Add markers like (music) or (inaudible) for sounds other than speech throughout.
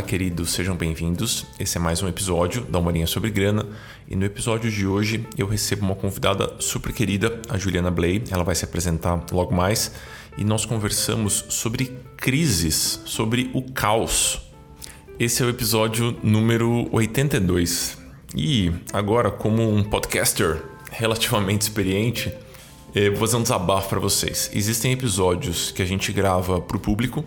Fala, queridos, sejam bem-vindos. Esse é mais um episódio da Humorinha sobre Grana. E no episódio de hoje eu recebo uma convidada super querida, a Juliana Blay. Ela vai se apresentar logo mais. E nós conversamos sobre crises, sobre o caos. Esse é o episódio número 82. E agora, como um podcaster relativamente experiente, eh, vou fazer um desabafo para vocês. Existem episódios que a gente grava para o público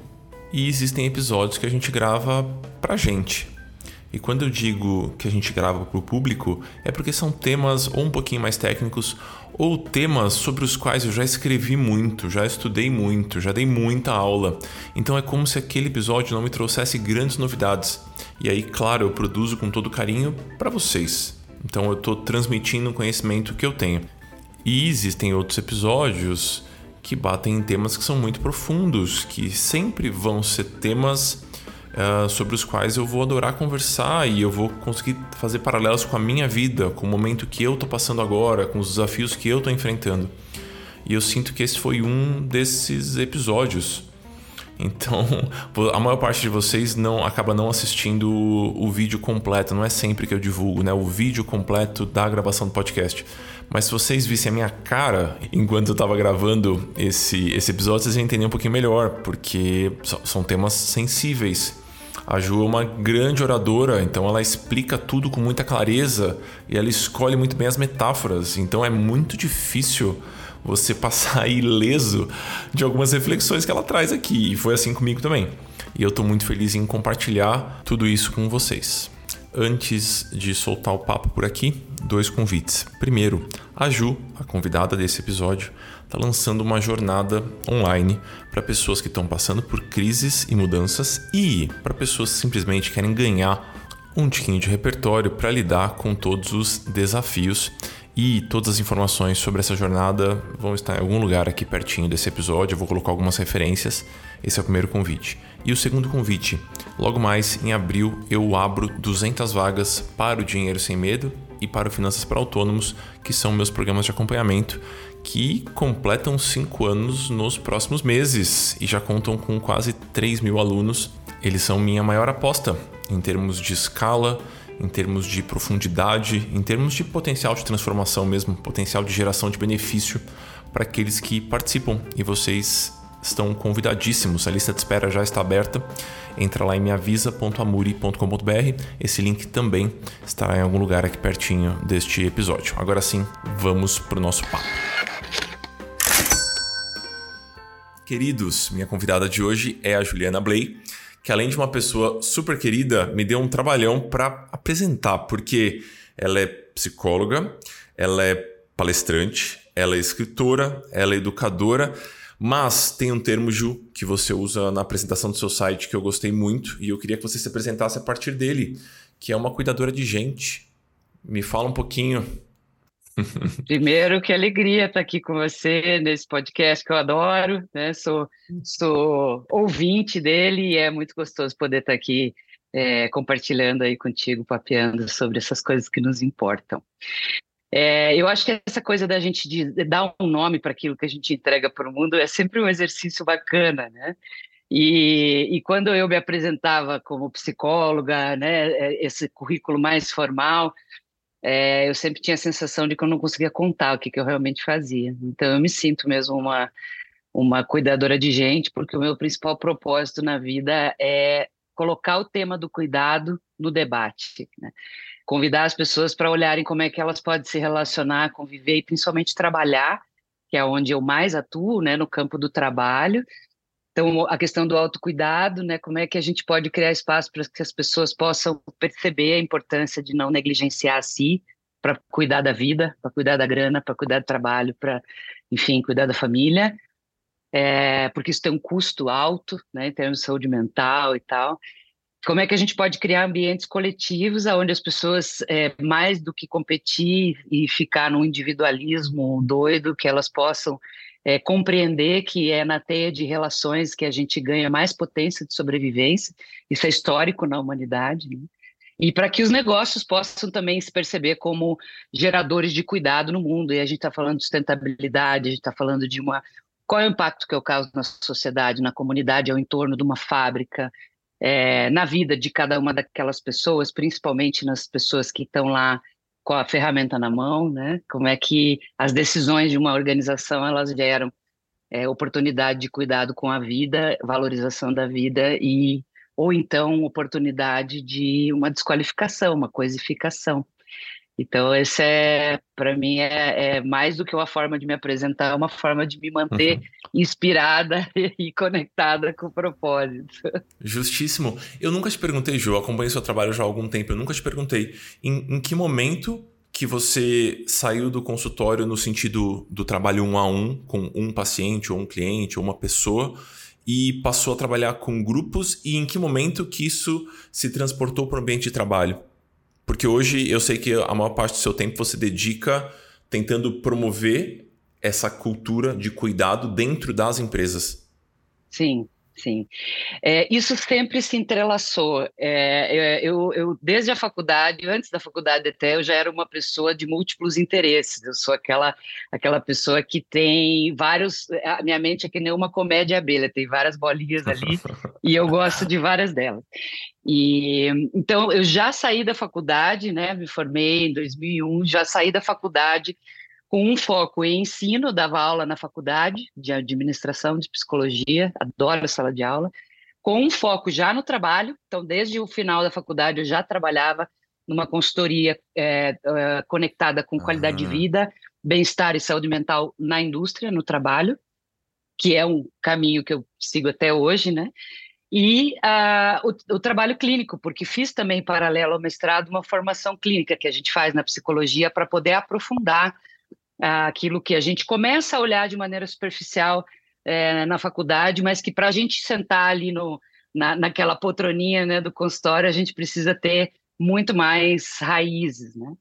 e existem episódios que a gente grava pra gente. E quando eu digo que a gente grava para o público, é porque são temas ou um pouquinho mais técnicos, ou temas sobre os quais eu já escrevi muito, já estudei muito, já dei muita aula. Então é como se aquele episódio não me trouxesse grandes novidades. E aí, claro, eu produzo com todo carinho para vocês. Então eu estou transmitindo o conhecimento que eu tenho. E existem outros episódios que batem em temas que são muito profundos, que sempre vão ser temas uh, sobre os quais eu vou adorar conversar e eu vou conseguir fazer paralelos com a minha vida, com o momento que eu estou passando agora, com os desafios que eu estou enfrentando. E eu sinto que esse foi um desses episódios. Então, (laughs) a maior parte de vocês não acaba não assistindo o, o, vídeo completo, não é sempre que eu divulgo, né? O vídeo completo da gravação do podcast. Mas se vocês vissem a minha cara enquanto eu estava gravando esse, esse episódio, vocês entenderiam um pouquinho melhor, porque são temas sensíveis. A Ju é uma grande oradora, então ela explica tudo com muita clareza e ela escolhe muito bem as metáforas, então é muito difícil você (laughs) passar ileso de algumas reflexões que ela traz aqui. E foi assim comigo também. E eu estou muito feliz em compartilhar tudo isso com vocês. Antes de soltar o papo por aqui, dois convites. Primeiro, a Ju, a convidada desse episódio, está lançando uma jornada online para pessoas que estão passando por crises e mudanças e para pessoas que simplesmente querem ganhar um tiquinho de repertório para lidar com todos os desafios e todas as informações sobre essa jornada vão estar em algum lugar aqui pertinho desse episódio. Eu vou colocar algumas referências. Esse é o primeiro convite. E o segundo convite, logo mais em abril eu abro 200 vagas para o Dinheiro Sem Medo e para o Finanças para Autônomos, que são meus programas de acompanhamento, que completam 5 anos nos próximos meses e já contam com quase 3 mil alunos. Eles são minha maior aposta em termos de escala, em termos de profundidade, em termos de potencial de transformação mesmo, potencial de geração de benefício para aqueles que participam. E vocês estão convidadíssimos. A lista de espera já está aberta. Entra lá em meavisa.amuri.com.br. Esse link também estará em algum lugar aqui pertinho deste episódio. Agora sim, vamos para o nosso papo. Queridos, minha convidada de hoje é a Juliana Blay que além de uma pessoa super querida, me deu um trabalhão para apresentar, porque ela é psicóloga, ela é palestrante, ela é escritora, ela é educadora, mas tem um termo, Ju, que você usa na apresentação do seu site que eu gostei muito e eu queria que você se apresentasse a partir dele, que é uma cuidadora de gente. Me fala um pouquinho (laughs) Primeiro, que alegria estar aqui com você nesse podcast que eu adoro, né? Sou, sou ouvinte dele e é muito gostoso poder estar aqui é, compartilhando aí contigo, papeando sobre essas coisas que nos importam. É, eu acho que essa coisa da gente de, de dar um nome para aquilo que a gente entrega para o mundo é sempre um exercício bacana, né? E, e, quando eu me apresentava como psicóloga, né, é, esse currículo mais formal, é, eu sempre tinha a sensação de que eu não conseguia contar o que, que eu realmente fazia. Então, eu me sinto mesmo uma, uma cuidadora de gente, porque o meu principal propósito na vida é colocar o tema do cuidado no debate. Né? Convidar as pessoas para olharem como é que elas podem se relacionar, conviver e principalmente trabalhar, que é onde eu mais atuo, né, no campo do trabalho, então, a questão do autocuidado, né? Como é que a gente pode criar espaço para que as pessoas possam perceber a importância de não negligenciar a si para cuidar da vida, para cuidar da grana, para cuidar do trabalho, para, enfim, cuidar da família. É, porque isso tem um custo alto, né, em termos de saúde mental e tal. Como é que a gente pode criar ambientes coletivos onde as pessoas, é, mais do que competir e ficar num individualismo doido, que elas possam é, compreender que é na teia de relações que a gente ganha mais potência de sobrevivência, isso é histórico na humanidade, né? e para que os negócios possam também se perceber como geradores de cuidado no mundo, e a gente está falando de sustentabilidade, a gente está falando de uma... Qual é o impacto que eu causo na sociedade, na comunidade, ao entorno de uma fábrica, é, na vida de cada uma daquelas pessoas, principalmente nas pessoas que estão lá com a ferramenta na mão, né? Como é que as decisões de uma organização elas geram é, oportunidade de cuidado com a vida, valorização da vida e ou então oportunidade de uma desqualificação, uma coisificação. Então, esse é, para mim, é, é, mais do que uma forma de me apresentar, é uma forma de me manter uhum. inspirada (laughs) e conectada com o propósito. Justíssimo. Eu nunca te perguntei, Ju, acompanho seu trabalho já há algum tempo, eu nunca te perguntei em, em que momento que você saiu do consultório no sentido do trabalho um a um, com um paciente ou um cliente ou uma pessoa, e passou a trabalhar com grupos e em que momento que isso se transportou para o ambiente de trabalho? Porque hoje eu sei que a maior parte do seu tempo você dedica tentando promover essa cultura de cuidado dentro das empresas. Sim, sim. É, isso sempre se entrelaçou. É, eu, eu, desde a faculdade, antes da faculdade até, eu já era uma pessoa de múltiplos interesses. Eu sou aquela, aquela pessoa que tem vários. A minha mente é que nem uma comédia abelha, tem várias bolinhas ali (laughs) e eu gosto de várias delas. E então eu já saí da faculdade, né? Me formei em 2001, já saí da faculdade com um foco em ensino, dava aula na faculdade de administração de psicologia, adoro a sala de aula, com um foco já no trabalho. Então, desde o final da faculdade eu já trabalhava numa consultoria é, é, conectada com qualidade de vida, bem-estar e saúde mental na indústria, no trabalho, que é um caminho que eu sigo até hoje, né? e uh, o, o, trabalho clínico, porque fiz também, paralelo ao mestrado, uma formação clínica que a gente faz na psicologia para poder aprofundar aquilo que a gente começa a olhar de maneira superficial uh, na faculdade, mas que para a gente sentar ali no, na, naquela poltroninha né, do consultório, a gente precisa ter muito mais raízes, né?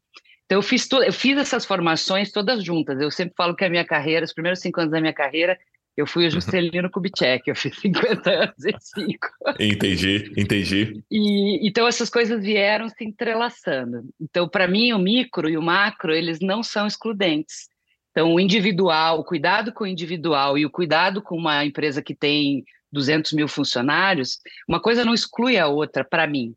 Então, eu fiz, eu fiz essas formações todas juntas. Eu sempre falo que a minha carreira, os primeiros cinco anos da minha carreira, eu fui o (laughs) Juscelino Kubitschek, eu fiz 50 anos e 5. Entendi, entendi. E, então essas coisas vieram se entrelaçando. Então, para mim, o micro e o macro, eles não são excludentes. Então, o individual, o cuidado com o individual e o cuidado com uma empresa que tem 200 mil funcionários, uma coisa não exclui a outra, para mim.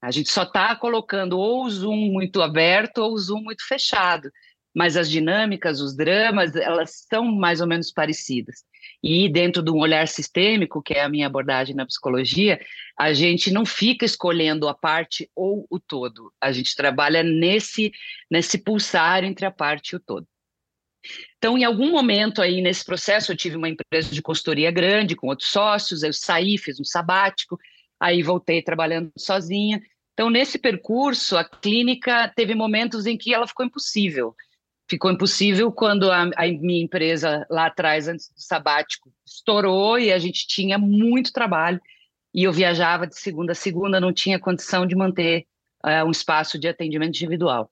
A gente só está colocando ou o Zoom muito aberto ou o Zoom muito fechado mas as dinâmicas, os dramas, elas são mais ou menos parecidas. E dentro de um olhar sistêmico, que é a minha abordagem na psicologia, a gente não fica escolhendo a parte ou o todo. A gente trabalha nesse nesse pulsar entre a parte e o todo. Então, em algum momento aí nesse processo, eu tive uma empresa de consultoria grande com outros sócios, eu saí, fiz um sabático, aí voltei trabalhando sozinha. Então, nesse percurso, a clínica teve momentos em que ela ficou impossível ficou impossível quando a, a, minha empresa lá atrás, antes do sabático, estourou e a gente tinha muito trabalho e eu viajava de segunda a segunda, não tinha condição de manter uh, um espaço de atendimento individual.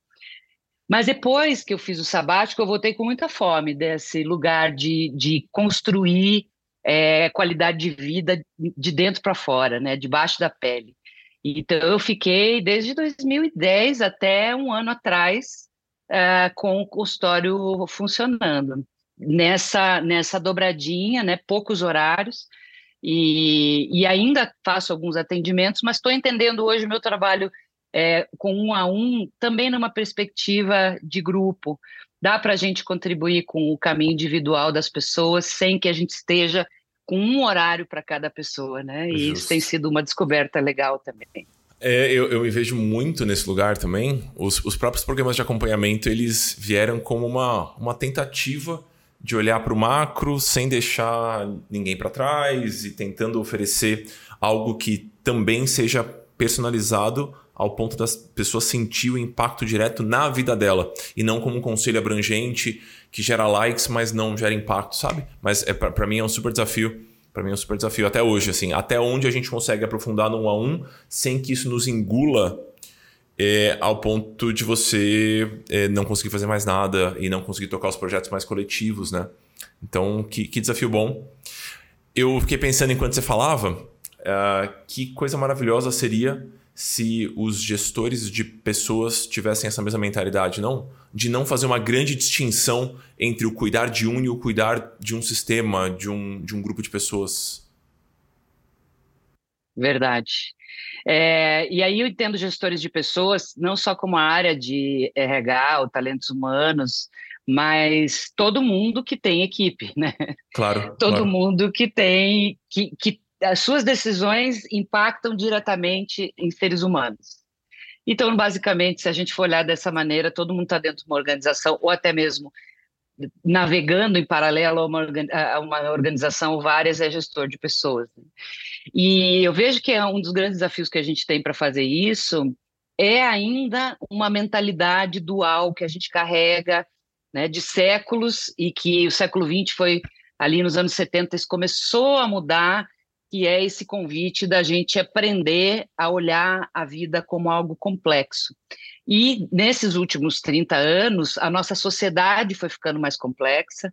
Mas depois que eu fiz o sabático, eu voltei com muita fome desse lugar de, de construir é, qualidade de vida de dentro para fora, né, debaixo da pele. Então, eu fiquei desde 2010 até um ano atrás uh, com o consultório funcionando. Nessa, nessa dobradinha, né, poucos horários, e, e ainda faço alguns atendimentos, mas estou entendendo hoje o meu trabalho é, com um a um, também numa perspectiva de grupo. Dá para a gente contribuir com o caminho individual das pessoas sem que a gente esteja com um horário para cada pessoa, né? E Justo. isso tem sido uma descoberta legal também. É, eu, eu me vejo muito nesse lugar também. Os, os próprios programas de acompanhamento, eles vieram como uma, uma tentativa de olhar para o macro sem deixar ninguém para trás e tentando oferecer algo que também seja personalizado ao ponto das pessoas sentir o impacto direto na vida dela e não como um conselho abrangente que gera likes, mas não gera impacto, sabe? Mas é para mim é um super desafio para mim é um super desafio até hoje, assim, até onde a gente consegue aprofundar no um a um sem que isso nos engula é, ao ponto de você é, não conseguir fazer mais nada e não conseguir tocar os projetos mais coletivos, né? Então, que, que desafio bom. Eu fiquei pensando enquanto você falava, uh, que coisa maravilhosa seria se os gestores de pessoas tivessem essa mesma mentalidade, não? De não fazer uma grande distinção entre o cuidar de um e o cuidar de um sistema, de um, de um grupo de pessoas. Verdade. É, e aí eu entendo gestores de pessoas, não só como a área de RH ou talentos humanos, mas todo mundo que tem equipe, né? Claro. todo claro. mundo que tem, que, que as suas decisões impactam diretamente em seres humanos. Então, basicamente, se a gente for olhar dessa maneira, todo mundo está dentro de uma organização, ou até mesmo navegando em paralelo a uma, organização várias, é gestor de pessoas. Né? E eu vejo que é um dos grandes desafios que a gente tem para fazer isso é ainda uma mentalidade dual que a gente carrega né, de séculos e que o século XX foi ali nos anos 70 isso começou a mudar que é esse convite da gente aprender a olhar a vida como algo complexo. E nesses últimos 30 anos, a nossa sociedade foi ficando mais complexa,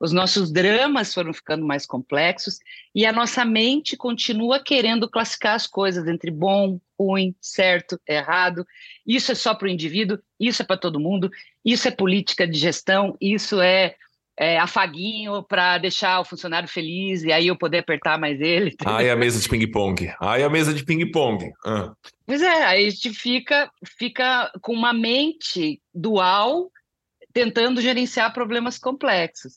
os nossos dramas foram ficando mais complexos e a nossa mente continua querendo classificar as coisas entre bom, ruim, certo, errado. Isso é só para o indivíduo, isso é para todo mundo, isso é política de gestão, isso é é, afaguinho para deixar o funcionário feliz e aí eu poder apertar mais ele. (laughs) Ai, a mesa de ping-pong. Ai, a mesa de ping-pong. Ah. Pois é, aí a gente fica, fica com uma mente dual tentando gerenciar problemas complexos.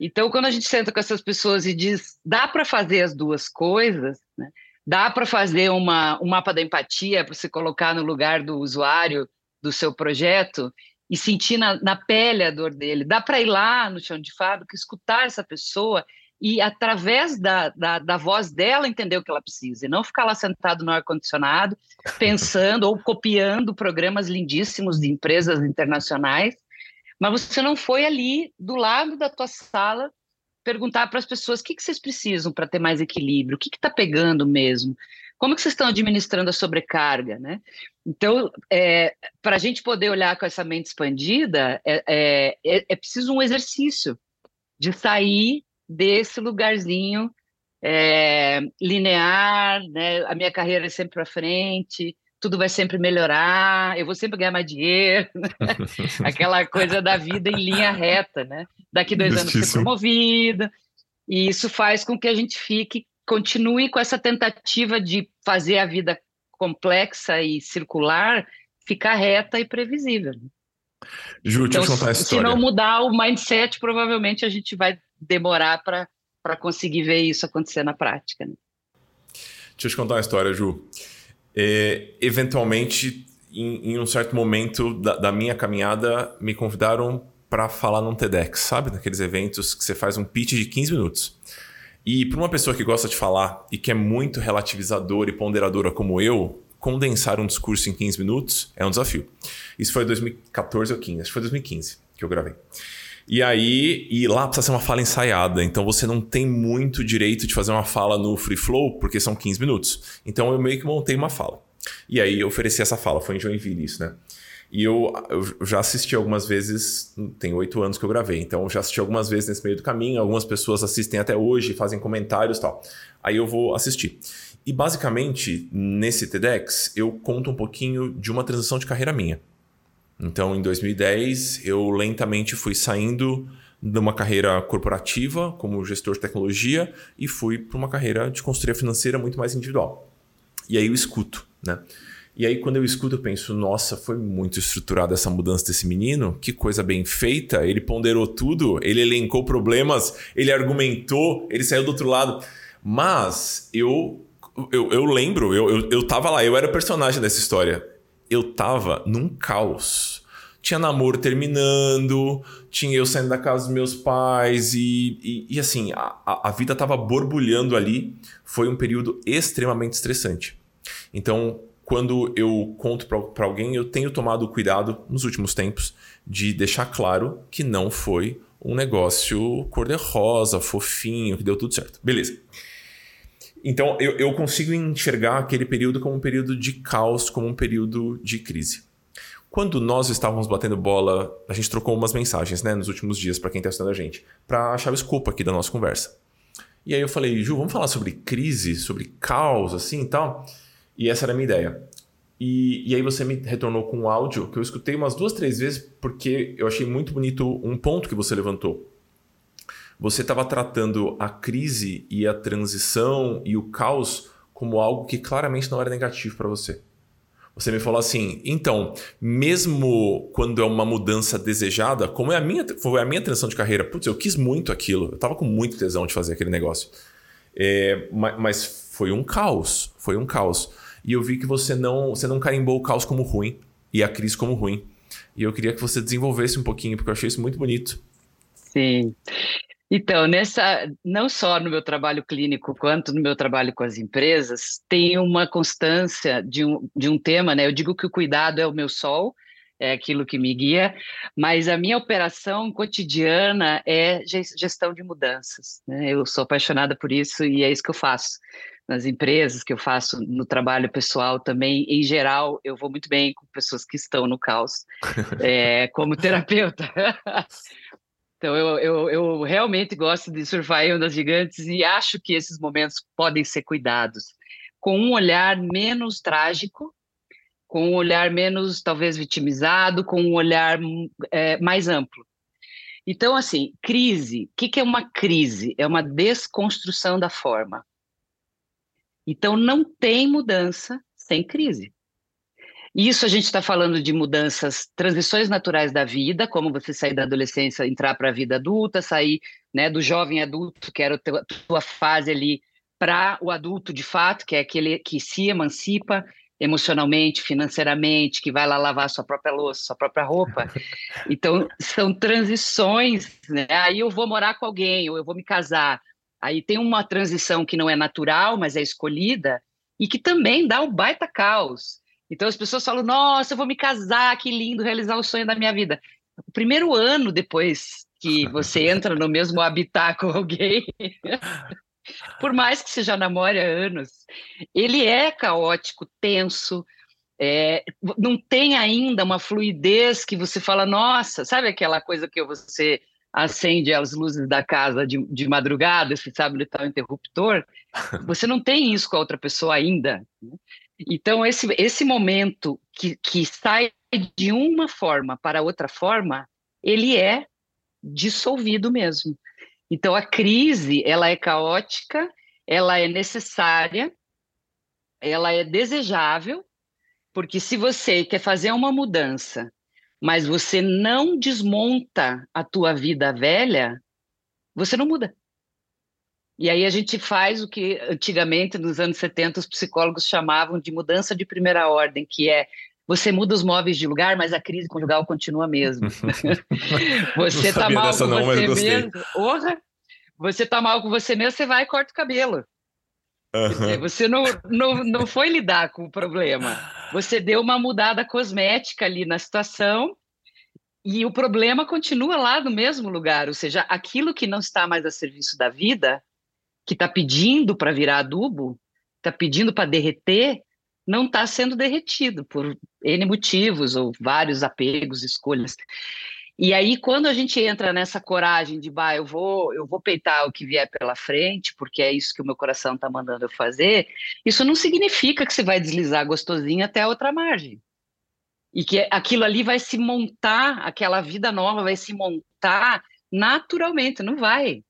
Então, quando a gente senta com essas pessoas e diz, dá para fazer as duas coisas, né? dá para fazer uma, um mapa da empatia para você colocar no lugar do usuário do seu projeto e sentir na, na pele a dor dele. Dá para ir lá no chão de fábrica, escutar essa pessoa e, através da, da, da, voz dela, entender o que ela precisa. E não ficar lá sentado no ar-condicionado, (laughs) pensando ou copiando programas lindíssimos de empresas internacionais, mas você não foi ali, do lado da tua sala, perguntar para as pessoas o que, que vocês precisam para ter mais equilíbrio, o que está pegando mesmo. Como que vocês estão administrando a sobrecarga, né? Então, é, para a gente poder olhar com essa mente expandida, é, é, é, é preciso um exercício de sair desse lugarzinho é, linear, né? A minha carreira é sempre para frente, tudo vai sempre melhorar, eu vou sempre ganhar mais dinheiro, né? (laughs) aquela coisa da vida em linha reta, né? Daqui dois Justíssimo. anos ser promovido, e isso faz com que a gente fique continue com essa tentativa de fazer a vida complexa e circular ficar reta e previsível. Ju, então, deixa eu contar a história. Se não mudar o mindset, provavelmente a gente vai demorar para conseguir ver isso acontecer na prática. Né? Deixa eu te contar uma história, Ju. É, eventualmente, em, em, um certo momento da, da minha caminhada, me convidaram para falar num TEDx, sabe? Naqueles eventos que você faz um pitch de 15 minutos. E para uma pessoa que gosta de falar e que é muito relativizadora e ponderadora como eu, condensar um discurso em 15 minutos é um desafio. Isso foi 2014 ou 15, acho que foi 2015 que eu gravei. E aí, e lá precisa ser uma fala ensaiada, então você não tem muito direito de fazer uma fala no free flow, porque são 15 minutos. Então eu meio que montei uma fala. E aí eu ofereci essa fala, foi em Joinville isso, né? E eu, eu já assisti algumas vezes, tem oito anos que eu gravei, então eu já assisti algumas vezes nesse meio do caminho, algumas pessoas assistem até hoje, fazem comentários e tal. Aí eu vou assistir. E basicamente, nesse TEDx, eu conto um pouquinho de uma transição de carreira minha. Então, em 2010, eu lentamente fui saindo de uma carreira corporativa como gestor de tecnologia e fui para uma carreira de consultoria financeira muito mais individual. E aí eu escuto, né? E aí, quando eu escuto, eu penso, nossa, foi muito estruturada essa mudança desse menino, que coisa bem feita, ele ponderou tudo, ele elencou problemas, ele argumentou, ele saiu do outro lado. Mas eu eu, eu lembro, eu, eu, eu tava lá, eu era o personagem dessa história. Eu tava num caos. Tinha namoro terminando, tinha eu saindo da casa dos meus pais e, e, e assim, a, a vida tava borbulhando ali. Foi um período extremamente estressante. Então, quando eu conto para alguém, eu tenho tomado cuidado nos últimos tempos de deixar claro que não foi um negócio cor-de-rosa, fofinho, que deu tudo certo. Beleza. Então eu, eu consigo enxergar aquele período como um período de caos, como um período de crise. Quando nós estávamos batendo bola, a gente trocou umas mensagens né, nos últimos dias para quem está assistindo a gente, para achar o escopo aqui da nossa conversa. E aí eu falei, Ju, vamos falar sobre crise, sobre caos, assim e tal. E essa era a minha ideia. E, e aí você me retornou com um áudio que eu escutei umas duas, três vezes, porque eu achei muito bonito um ponto que você levantou. Você estava tratando a crise e a transição e o caos como algo que claramente não era negativo para você. Você me falou assim, então, mesmo quando é uma mudança desejada, como é a minha, foi a minha transição de carreira, putz, eu quis muito aquilo, eu tava com muito tesão de fazer aquele negócio. É, mas foi um caos, foi um caos. E eu vi que você não, você não carimbou o caos como ruim e a crise como ruim. E eu queria que você desenvolvesse um pouquinho, porque eu achei isso muito bonito. Sim. Então, nessa, não só no meu trabalho clínico, quanto no meu trabalho com as empresas, tem uma constância de um, de um tema, né? Eu digo que o cuidado é o meu sol, é aquilo que me guia, mas a minha operação cotidiana é gestão de mudanças. Né? Eu sou apaixonada por isso e é isso que eu faço nas empresas, que eu faço no trabalho pessoal também. Em geral, eu vou muito bem com pessoas que estão no caos, é, (laughs) como terapeuta. (laughs) Então, eu, eu, eu realmente gosto de surfar em ondas gigantes e acho que esses momentos podem ser cuidados com um olhar menos trágico, com um olhar menos, talvez, vitimizado, com um olhar é, mais amplo. Então, assim, crise, o que, que é uma crise? É uma desconstrução da forma. Então, não tem mudança sem crise. Isso a gente está falando de mudanças, transições naturais da vida, como você sair da adolescência, entrar para a vida adulta, sair né, do jovem adulto, que era a tua, fase ali, para o adulto de fato, que é aquele que se emancipa emocionalmente, financeiramente, que vai lá lavar sua própria louça, sua própria roupa. (laughs) Então, são transições, né? Aí eu vou morar com alguém, ou eu vou me casar. Aí tem uma transição que não é natural, mas é escolhida, e que também dá um baita caos. Então as pessoas falam: nossa, eu vou me casar, que lindo, realizar o sonho da minha vida. O primeiro ano depois que (laughs) você entra no mesmo habitat com alguém, (laughs) por mais que você já namore há anos, ele é caótico, tenso, é, não tem ainda uma fluidez que você fala, nossa, sabe aquela coisa que você acende as luzes da casa de, de madrugada, você sabe onde está o interruptor? (laughs) Você não tem isso com a outra pessoa ainda. Né? Então, esse, esse momento que, que sai de uma forma para outra forma, ele é dissolvido mesmo. Então, a crise, ela é caótica, ela é necessária, ela é desejável, porque se você quer fazer uma mudança, mas você não desmonta a tua vida velha, você não muda. E aí a gente faz o que antigamente, nos anos 70, os psicólogos chamavam de mudança de primeira ordem, que é você muda os móveis de lugar, mas a crise conjugal continua mesmo. (laughs) você está mal com não, você mesmo. Orra, você está mal com você mesmo, você vai e corta o cabelo. Uhum. Você não, não, não foi lidar com o problema. Você deu uma mudada cosmética ali na situação e o problema continua lá no mesmo lugar. Ou seja, aquilo que não está mais a serviço da vida que está pedindo para virar adubo, está pedindo para derreter, não está sendo derretido por N motivos, ou vários apegos, escolhas. E aí, quando a gente entra nessa coragem de, bah, eu vou, eu vou peitar o que vier pela frente, porque é isso que o meu coração está mandando eu fazer, isso não significa que você vai deslizar gostosinho até a outra margem. E que aquilo ali vai se montar, aquela vida nova vai se montar naturalmente, não vai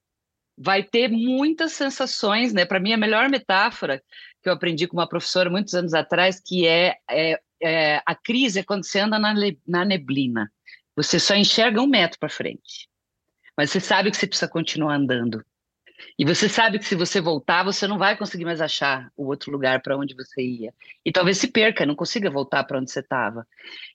vai ter muitas sensações, né? Para mim, a melhor metáfora que eu aprendi com uma professora muitos anos atrás, que é, é, é a crise é quando você anda na, na neblina. Você só enxerga um metro para frente, mas você sabe que você precisa continuar andando. E você sabe que se você voltar, você não vai conseguir mais achar o outro lugar para onde você ia. E talvez se perca, não consiga voltar para onde você estava.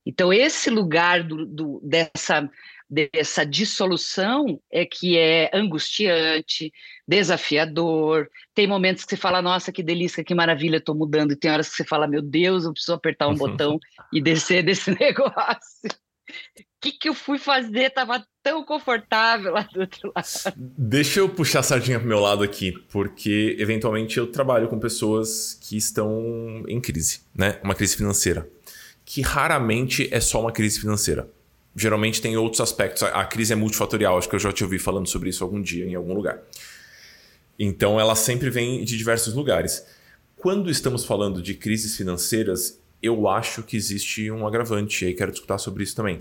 Então, esse lugar do, do, dessa dessa dissolução é que é angustiante, desafiador. Tem momentos que você fala, nossa, que delícia, que maravilha, estou mudando. E tem horas que você fala, meu Deus, eu preciso apertar um botão e descer desse (laughs) negócio. O que, que eu fui fazer? Estava tão confortável lá do outro lado. Deixa eu puxar a sardinha pro meu lado aqui, porque eventualmente eu trabalho com pessoas que estão em crise, né? Uma crise financeira. Que raramente é só uma crise financeira geralmente tem outros aspectos. A, crise é multifatorial, acho que eu já te ouvi falando sobre isso algum dia, em algum lugar. Então, ela sempre vem de diversos lugares. Quando estamos falando de crises financeiras, eu acho que existe um agravante, e aí quero discutir sobre isso também.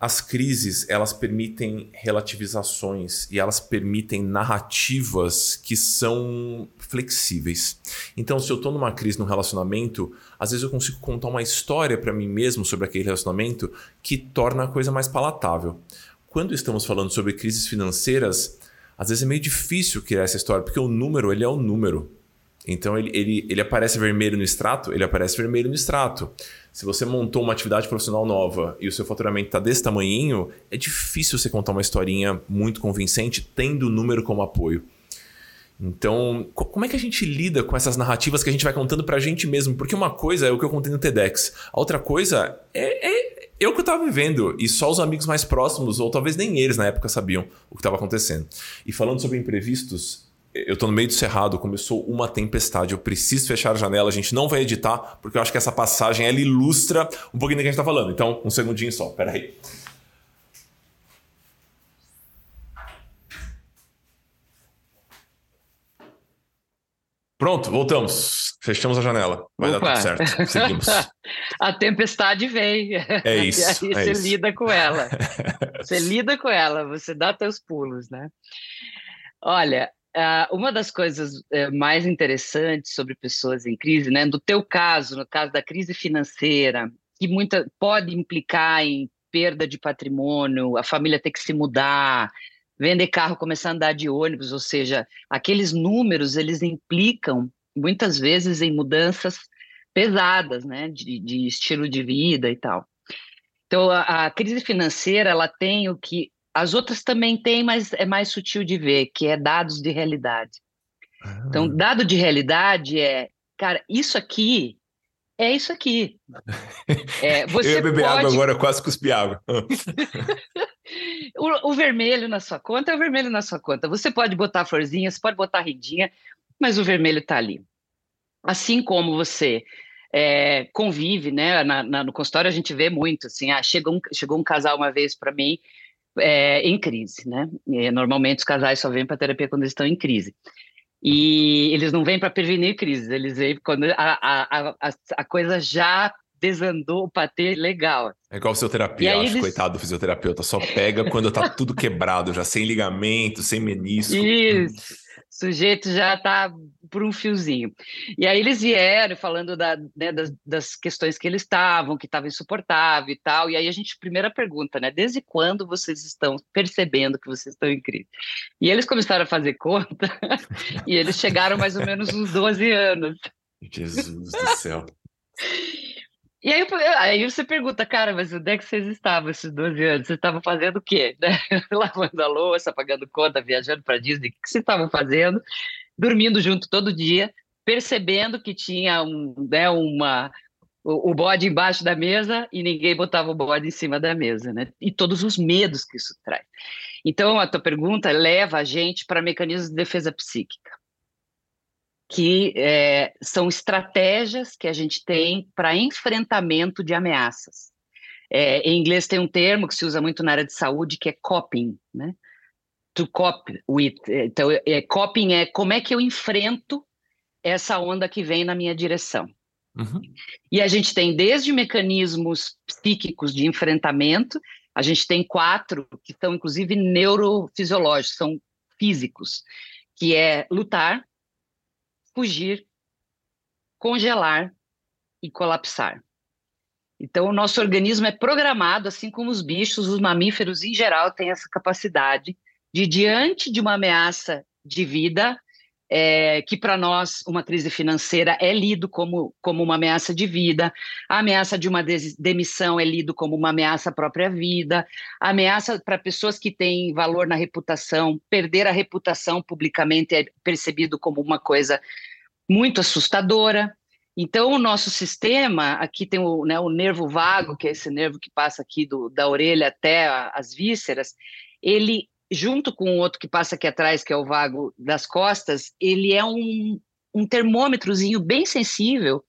as crises elas permitem relativizações e elas permitem narrativas que são flexíveis. Então, se eu estou numa crise num relacionamento, às vezes eu consigo contar uma história para mim mesmo sobre aquele relacionamento que torna a coisa mais palatável. Quando estamos falando sobre crises financeiras, às vezes é meio difícil criar essa história, porque o número ele é o número. Então ele, ele, ele aparece vermelho no extrato, ele aparece vermelho no extrato. Se você montou uma atividade profissional nova e o seu faturamento está desse tamanhinho, é difícil você contar uma historinha muito convincente tendo o número como apoio. Então, como é que a gente lida com essas narrativas que a gente vai contando para a gente mesmo? Porque uma coisa é o que eu contei no TEDx, a outra coisa é, é eu que estava vivendo e só os amigos mais próximos, ou talvez nem eles na época sabiam o que estava acontecendo. E falando sobre imprevistos, eu tô no meio do cerrado, começou uma tempestade, eu preciso fechar a janela, a gente não vai editar, porque eu acho que essa passagem ela ilustra um pouquinho do que a gente tá falando. Então, um segundinho só, peraí. Pronto, voltamos. Fechamos a janela. Vai Opa. dar tudo certo. Seguimos. (laughs) a tempestade veio. É isso. (laughs) e aí é você isso. lida com ela. (laughs) Você lida com ela, você dá teus pulos, né? Olha, Uh, uma das coisas uh, mais interessantes sobre pessoas em crise, né, no teu caso, no caso da crise financeira, que muita pode implicar em perda de patrimônio, a família ter que se mudar, vender carro, começar a andar de ônibus, ou seja, aqueles números eles implicam muitas vezes em mudanças pesadas, né, de, de estilo de vida e tal. Então a, a crise financeira ela tem o que as outras também têm, mas é mais sutil de ver, que é dados de realidade. Ah. Então, dado de realidade é, cara, isso aqui é isso aqui. (laughs) É, você eu ia beber pode... água agora, quase cuspi água. (laughs) (laughs) o, o, vermelho na sua conta é o vermelho na sua conta. Você pode botar florzinha, você pode botar rendinha, mas o vermelho está ali. Assim como você é, convive, né? Na, na, no consultório a gente vê muito assim. Ah, chegou um, chegou um casal uma vez para mim é, em crise, né? E, normalmente os casais só vêm para terapia quando estão em crise. E eles não vêm para prevenir crises, eles vêm quando a, a, a, a coisa já desandou para ter legal. É igual fisioterapia, acho, eles... coitado do fisioterapeuta, só pega quando tá tudo quebrado, já sem ligamento, sem menisco. Isso sujeito já está por um fiozinho. E aí eles vieram falando da, né, das, das, questões que eles estavam, que estava insuportável e tal. E aí a gente, primeira pergunta, né? Desde quando vocês estão percebendo que vocês estão em crise? E eles começaram a fazer conta (laughs) e eles chegaram mais ou menos uns 12 anos. Jesus do céu. (laughs) E aí, aí você pergunta, cara, mas onde é que vocês estavam esses 12 anos? Vocês estavam fazendo o quê? (laughs) Né? Lavando a louça, pagando conta, viajando para Disney. O que vocês estavam fazendo? Dormindo junto todo dia, percebendo que tinha um, né, uma, o, o bode embaixo da mesa e ninguém botava o bode em cima da mesa, né? E todos os medos que isso traz. Então, a tua pergunta leva a gente para mecanismos de defesa psíquica que é, são estratégias que a gente tem para enfrentamento de ameaças. É, em inglês tem um termo que se usa muito na área de saúde que é coping, né? To cope with. Então, é, coping é como é que eu enfrento essa onda que vem na minha direção. Uhum. E a gente tem desde mecanismos psíquicos de enfrentamento, a gente tem quatro que são inclusive neurofisiológicos, são físicos, que é lutar, fugir, congelar e colapsar. Então, o nosso organismo é programado, assim como os bichos, os mamíferos em geral têm essa capacidade de, diante de uma ameaça de vida, é, que para nós uma crise financeira é lido como, como uma ameaça de vida, a ameaça de uma demissão é lido como uma ameaça à própria vida, a ameaça para pessoas que têm valor na reputação, perder a reputação publicamente é percebido como uma coisa muito assustadora. Então, o nosso sistema, aqui tem o, né, o nervo vago, que é esse nervo que passa aqui do, da orelha até a, as vísceras, ele junto com o outro que passa aqui atrás, que é o vago das costas, ele é um, um termômetrozinho bem sensível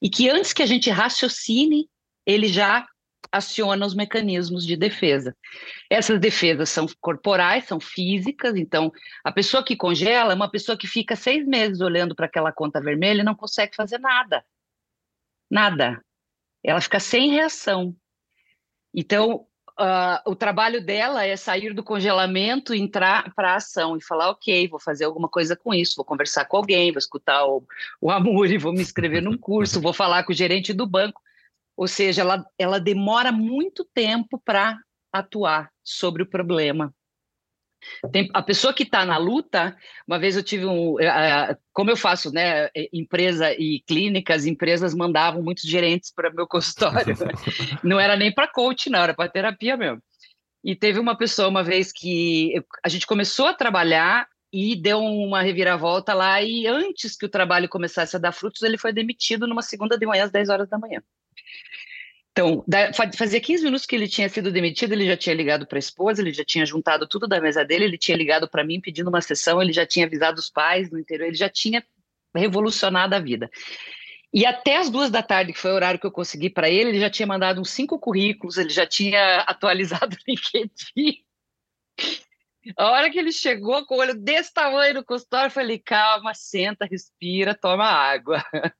e que antes que a gente raciocine, ele já aciona os mecanismos de defesa. Essas defesas são corporais, são físicas, então a pessoa que congela é uma pessoa que fica seis meses olhando para aquela conta vermelha e não consegue fazer nada. Nada. Ela fica sem reação. Então, uh, o trabalho dela é sair do congelamento, entrar para a ação e falar, ok, vou fazer alguma coisa com isso, vou conversar com alguém, vou escutar o, o Amuri, vou me inscrever num curso, vou falar com o gerente do banco. Ou seja, ela, ela demora muito tempo para atuar sobre o problema. Tem, a pessoa que está na luta, uma vez eu tive um. Uh, como eu faço, né? Empresa e clínica, as empresas mandavam muitos gerentes para meu (laughs) consultório. Né? não era nem para coach, não, era para terapia mesmo. E teve uma pessoa uma vez que a gente começou a trabalhar e deu uma reviravolta lá, e antes que o trabalho começasse a dar frutos, ele foi demitido numa segunda de manhã, às 10 horas da manhã. Então, fazia 15 minutos que ele tinha sido demitido, ele já tinha ligado para a esposa, ele já tinha juntado tudo da mesa dele, ele tinha ligado para mim pedindo uma sessão, ele já tinha avisado os pais no interior, ele já tinha revolucionado a vida. E até as duas da tarde, que foi o horário que eu consegui para ele, ele já tinha mandado uns cinco currículos, ele já tinha (laughs) atualizado o LinkedIn. A hora que ele chegou com o olho desse tamanho no consultório, eu falei: calma, senta, respira, toma água. (laughs)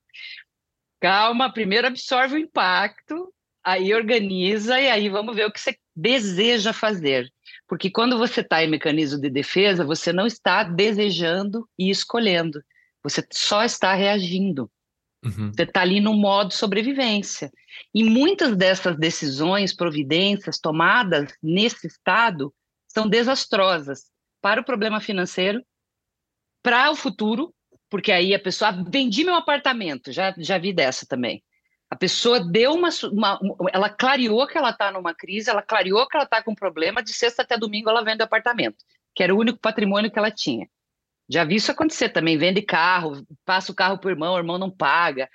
Calma, primeiro absorve o impacto, aí organiza e aí vamos ver o que você deseja fazer. Porque quando você está em mecanismo de defesa, você não está desejando e escolhendo, você só está reagindo. Uhum. Você está ali no modo sobrevivência. E muitas dessas decisões, providências tomadas nesse estado são desastrosas para o problema financeiro, para o futuro, porque aí a pessoa ah, vendi meu apartamento, já, já vi dessa também. A pessoa deu uma, uma, ela clareou que ela está numa crise, ela clareou que ela está com um problema, de sexta até domingo ela vende o apartamento, que era o único patrimônio que ela tinha. Já vi isso acontecer também, vende carro, passa o carro para o irmão, o irmão não paga.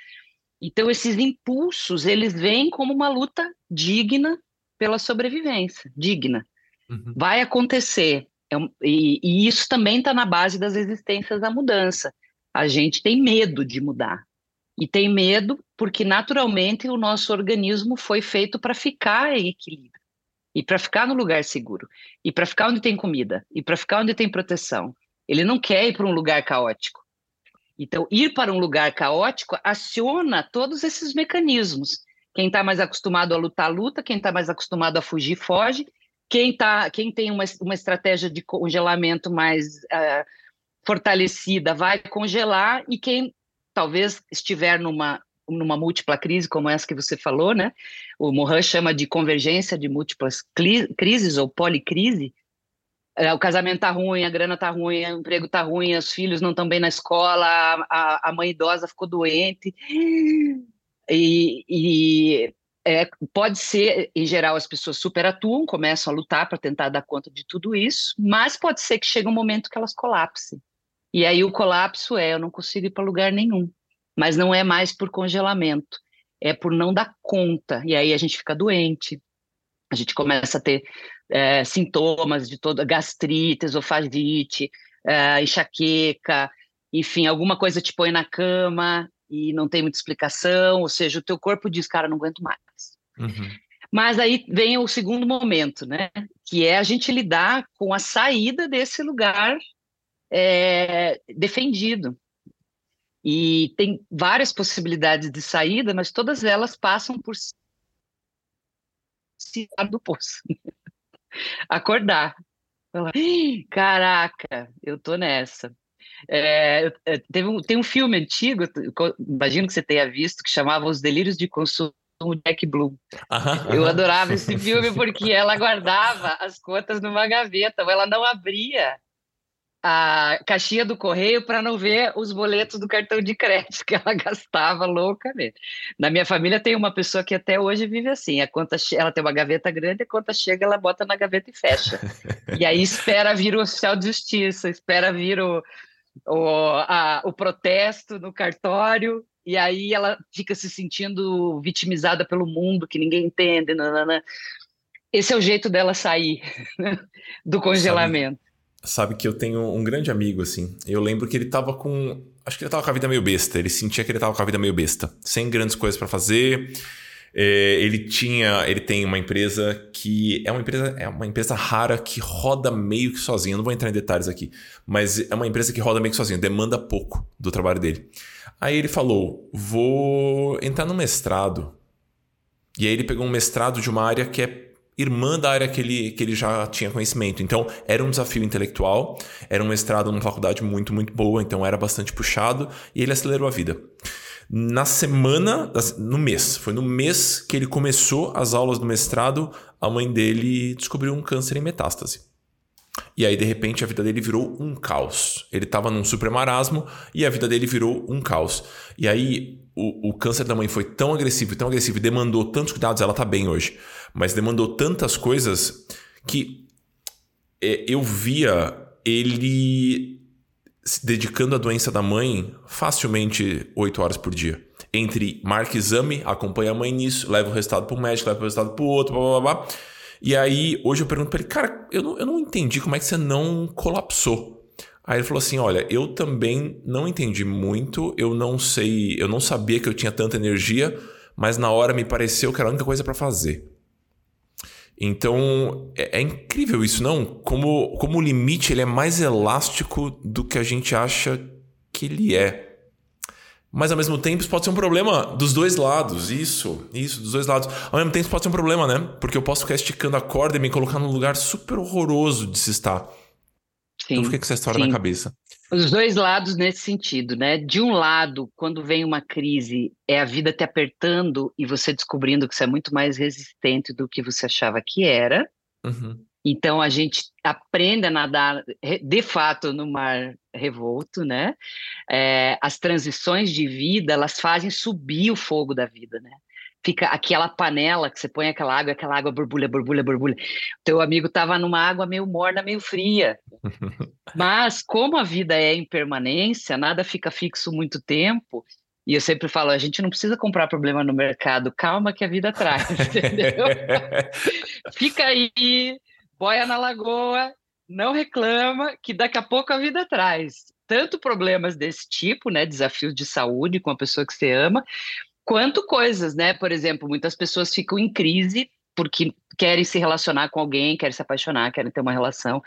Então esses impulsos, eles vêm como uma luta digna pela sobrevivência, digna. Uhum. Vai acontecer. É e, e isso também está na base das resistências à mudança. A gente tem medo de mudar. E tem medo porque, naturalmente, o nosso organismo foi feito para ficar em equilíbrio, e para ficar no lugar seguro, e para ficar onde tem comida, e para ficar onde tem proteção. Ele não quer ir para um lugar caótico. Então, ir para um lugar caótico aciona todos esses mecanismos. Quem está mais acostumado a lutar, luta. Quem está mais acostumado a fugir, foge. Quem, tá, quem tem uma, uma estratégia de congelamento mais uh, fortalecida vai congelar e quem talvez estiver numa numa múltipla crise como essa que você falou, né? O Mohan chama de convergência de múltiplas crises ou policrise. É, o casamento tá ruim, a grana tá ruim, o emprego tá ruim, os filhos não estão bem na escola, a, a mãe idosa ficou doente. E, e é, pode ser, em geral, as pessoas superatuam, começam a lutar para tentar dar conta de tudo isso, mas pode ser que chegue um momento que elas colapsem. E aí o colapso é, eu não consigo ir para lugar nenhum. Mas não é mais por congelamento, é por não dar conta. E aí a gente fica doente, a gente começa a ter é, sintomas de toda gastrite, esofagite, é, enxaqueca, enfim, alguma coisa te põe na cama e não tem muita explicação, ou seja, o teu corpo diz, cara, não aguento mais. Uhum. Mas aí vem o segundo momento, né? Que é a gente lidar com a saída desse lugar é, defendido. E tem várias possibilidades de saída, mas todas elas passam por se do poço. (laughs) Acordar. Falar, Caraca, eu tô nessa. É, teve um, tem um filme antigo, imagino que você tenha visto, que chamava Os Delírios de Consumo Jack Bloom. eu adorava esse (laughs) filme porque ela guardava as contas numa gaveta, ela não abria a caixinha do correio para não ver os boletos do cartão de crédito que ela (laughs) gastava loucamente. Na minha família tem uma pessoa que até hoje vive assim, a conta ela tem uma gaveta grande, a conta chega, ela bota na gaveta e fecha. e aí espera vir o oficial de justiça, espera vir o, o, a, o protesto no cartório, e aí ela fica se sentindo vitimizada pelo mundo, que ninguém entende. Nanana. Esse é o jeito dela sair (laughs) do congelamento. Sabe que eu tenho um grande amigo, assim. Eu lembro que ele tava com. Acho que ele tava com a vida meio besta. Ele sentia que ele tava com a vida meio besta. Sem grandes coisas para fazer. É, ele tinha. Ele tem uma empresa que é uma empresa, é uma empresa rara que roda meio que sozinha. Eu não vou entrar em detalhes aqui. Mas é uma empresa que roda meio que sozinha, demanda pouco do trabalho dele. Aí ele falou: vou entrar no mestrado. E aí ele pegou um mestrado de uma área que é irmã da área que ele, que ele já tinha conhecimento. Então, era um desafio intelectual, era um mestrado numa faculdade muito, muito boa, então era bastante puxado, e ele acelerou a vida. Na semana, no mês, foi no mês que ele começou as aulas do mestrado, a mãe dele descobriu um câncer em metástase. E aí, de repente, a vida dele virou um caos. Ele estava num super marasmo e a vida dele virou um caos. E aí, o, o câncer da mãe foi tão agressivo, tão agressivo, e demandou tantos cuidados, ela está bem hoje, mas demandou tantas coisas que é, eu via ele se dedicando à doença da mãe facilmente oito horas por dia. Entre marca exame, acompanha a mãe nisso, leva o resultado para o médico, leva o resultado para o outro, blá blá blá. E aí, hoje eu pergunto para ele, cara, eu não, eu não entendi como é que você não colapsou. Aí ele falou assim: Olha, eu também não entendi muito, eu não sei, eu não sabia que eu tinha tanta energia, mas na hora me pareceu que era a única coisa para fazer. Então é, é, incrível isso, não? Como, como o limite ele é mais elástico do que a gente acha que ele é. Mas ao mesmo tempo isso pode ser um problema dos dois lados. Isso, isso, dos dois lados. Ao mesmo tempo isso pode ser um problema, né? Porque eu posso ficar esticando a corda e me colocar num lugar super horroroso de se estar. Sim, então fiquei com essa história sim. na cabeça. Os dois lados nesse sentido, né? De um lado, quando vem uma crise, é a vida te apertando e você descobrindo que você é muito mais resistente do que você achava que era. Uhum. Então a gente aprende a nadar de fato no mar revolto, né? É, as transições de vida elas fazem subir o fogo da vida, né? Fica aquela panela que você põe aquela água, aquela água borbulha, borbulha, borbulha. O teu amigo estava numa água meio morna, meio fria. (laughs) Mas como a vida é impermanência, nada fica fixo muito tempo. E eu sempre falo, a gente não precisa comprar problema no mercado, calma que a vida traz, (laughs) entendeu? (laughs) fica aí, boia na lagoa, não reclama, que daqui a pouco a vida traz tanto problemas desse tipo, né, desafios de saúde com a pessoa que você ama, quanto coisas, né? Por exemplo, muitas pessoas ficam em crise porque querem se relacionar com alguém, querem se apaixonar, querem ter uma relação,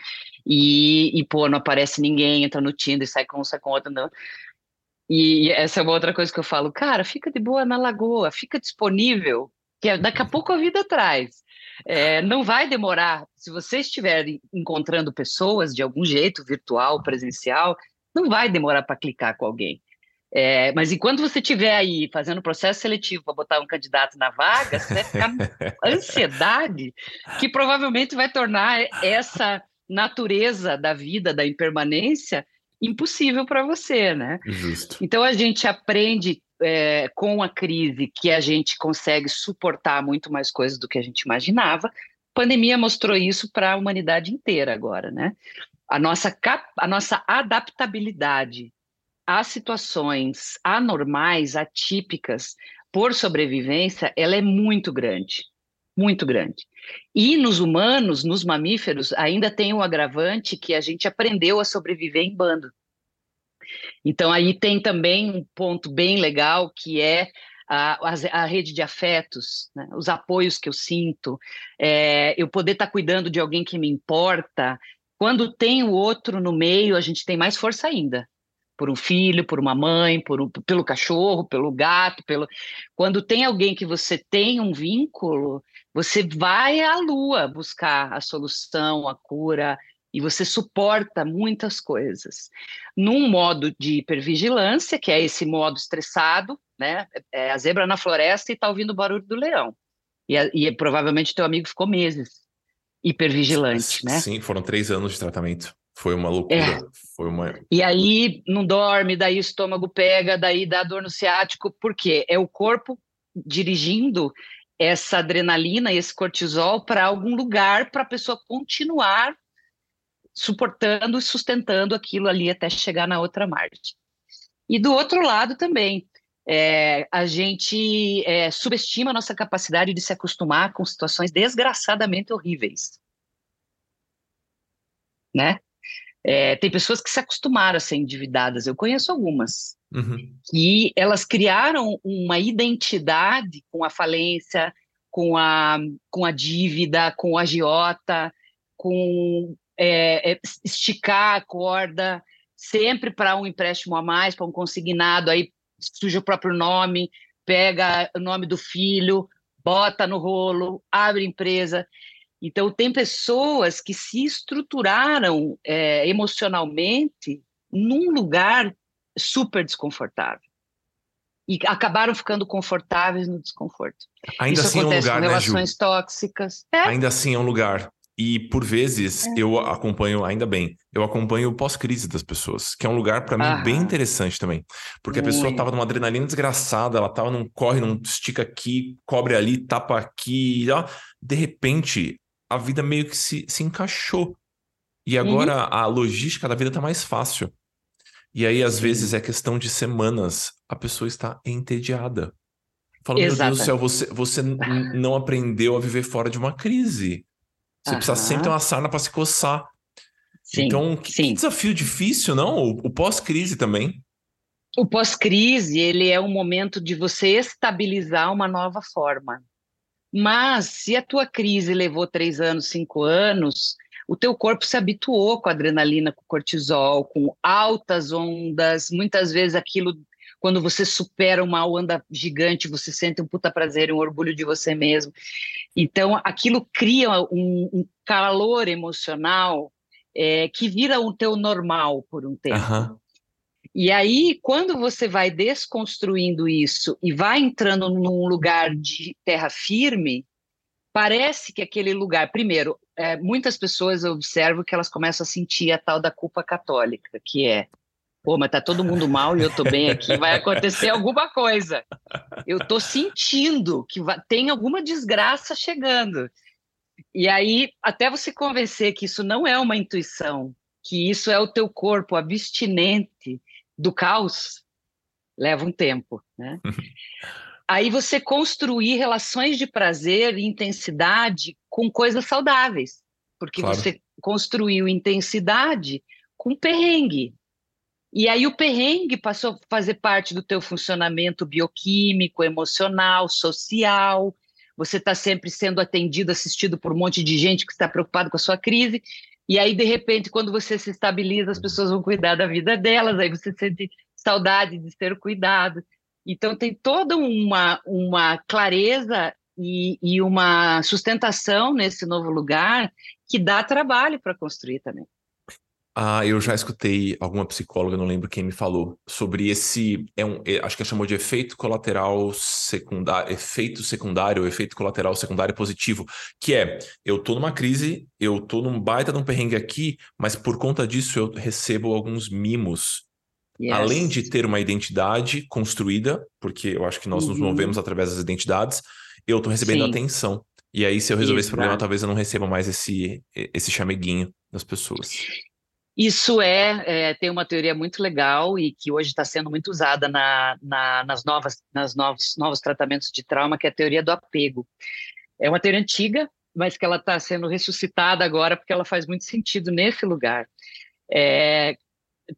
e, e pô, não aparece ninguém, entra no Tinder, sai com um, sai com outro, não. E essa é uma outra coisa que eu falo, cara, fica de boa na lagoa, fica disponível, que daqui a pouco a vida traz. É, não vai demorar. Se você estiver encontrando pessoas de algum jeito, virtual, presencial, não vai demorar para clicar com alguém. É, mas enquanto você estiver aí fazendo processo seletivo para botar um candidato na vaga, você vai ficar (laughs) ansiedade que provavelmente vai tornar essa natureza da vida, da impermanência, impossível para você, né? Justo. Então a gente aprende é, com a crise que a gente consegue suportar muito mais coisas do que a gente imaginava. A pandemia mostrou isso para a humanidade inteira agora, né? A nossa, a nossa adaptabilidade as situações anormais, atípicas, por sobrevivência, ela é muito grande, muito grande. E nos humanos, nos mamíferos, ainda tem um agravante que a gente aprendeu a sobreviver em bando. Então, aí tem também um ponto bem legal que é a, a, a rede de afetos, né? os apoios que eu sinto, é, eu poder estar tá cuidando de alguém que me importa. Quando tem o outro no meio, a gente tem mais força ainda por um filho, por uma mãe, por um, pelo cachorro, pelo gato, pelo quando tem alguém que você tem um vínculo, você vai à lua buscar a solução, a cura e você suporta muitas coisas. Num modo de hipervigilância, que é esse modo estressado, né? É a zebra na floresta e está ouvindo o barulho do leão. E, e provavelmente teu amigo ficou meses hipervigilante, né? Sim, foram três anos de tratamento. Foi uma loucura. É. Foi uma... E aí não dorme, daí o estômago pega, daí dá dor no ciático, por quê? É o corpo dirigindo essa adrenalina, esse cortisol para algum lugar para a pessoa continuar suportando e sustentando aquilo ali até chegar na outra margem. E do outro lado também, é, a gente é, subestima a nossa capacidade de se acostumar com situações desgraçadamente horríveis. Né? É, tem pessoas que se acostumaram a ser endividadas, eu conheço algumas, uhum. que elas criaram uma identidade com a falência, com a, com a dívida, com o agiota, com é, é, esticar a corda, sempre para um empréstimo a mais, para um consignado, aí suja o próprio nome, pega o nome do filho, bota no rolo, abre empresa. Então, tem pessoas que se estruturaram é, emocionalmente num lugar super desconfortável e acabaram ficando confortáveis no desconforto. Ainda Isso assim é um lugar, com né, relações Ju? tóxicas. É. Ainda assim é um lugar. E por vezes é. eu acompanho, ainda bem, eu acompanho o pós-crise das pessoas, que é um lugar para mim bem interessante também. Porque a pessoa estava numa adrenalina desgraçada, ela estava num corre, num estica aqui, cobre ali, tapa aqui, ó. de repente a vida meio que se, se encaixou. E agora uhum. a logística da vida está mais fácil. E aí, às Sim. vezes, é questão de semanas, a pessoa está entediada. Fala, meu Deus do céu, você, você (laughs) não aprendeu a viver fora de uma crise. Você precisa sempre ter uma sarna para se coçar. Sim, então, que, sim. desafio difícil, não? O, o pós-crise também. O pós-crise, ele é um momento de você estabilizar uma nova forma. Mas, se a tua crise levou três anos, cinco anos, o teu corpo se habituou com adrenalina, com cortisol, com altas ondas, muitas vezes aquilo quando você supera uma onda gigante, você sente um puta prazer, um orgulho de você mesmo. Então, aquilo cria um, um calor emocional é, que vira o teu normal por um tempo. Uhum. E aí, quando você vai desconstruindo isso e vai entrando num lugar de terra firme, parece que aquele lugar, primeiro, é, muitas pessoas eu observo que elas começam a sentir a tal da culpa católica, que é Pô, mas tá todo mundo mal e eu tô bem aqui, vai acontecer (laughs) alguma coisa. Eu tô sentindo que tem alguma desgraça chegando. E aí, até você convencer que isso não é uma intuição, que isso é o teu corpo abstinente do caos, leva um tempo, né? (laughs) aí você construir relações de prazer e intensidade com coisas saudáveis, porque claro. você construiu intensidade com perrengue, e aí o perrengue passou a fazer parte do teu funcionamento bioquímico, emocional, social. Você está sempre sendo atendido, assistido por um monte de gente que está preocupado com a sua crise. E aí, de repente, quando você se estabiliza, as pessoas vão cuidar da vida delas, aí você sente saudade de ser cuidado. Então, tem toda uma, uma clareza e, e uma sustentação nesse novo lugar que dá trabalho para construir também. Ah, eu já escutei alguma psicóloga, não lembro quem me falou, sobre esse, é um, é, acho que ela chamou de efeito colateral secundário, efeito secundário, efeito colateral secundário positivo, que é, eu tô numa crise, eu tô num baita de um perrengue aqui, mas por conta disso eu recebo alguns mimos. Yes. Além de ter uma identidade construída, porque eu acho que nós uhum. nos movemos através das identidades, eu tô recebendo Sim. atenção. E aí, se eu resolver Exato. esse problema, talvez eu não receba mais esse, esse chameguinho das pessoas. Isso é, é, tem uma teoria muito legal e que hoje está sendo muito usada na, na, nas novas, nas novos, novos tratamentos de trauma, que é a teoria do apego. É uma teoria antiga, mas que ela está sendo ressuscitada agora porque ela faz muito sentido nesse lugar. É,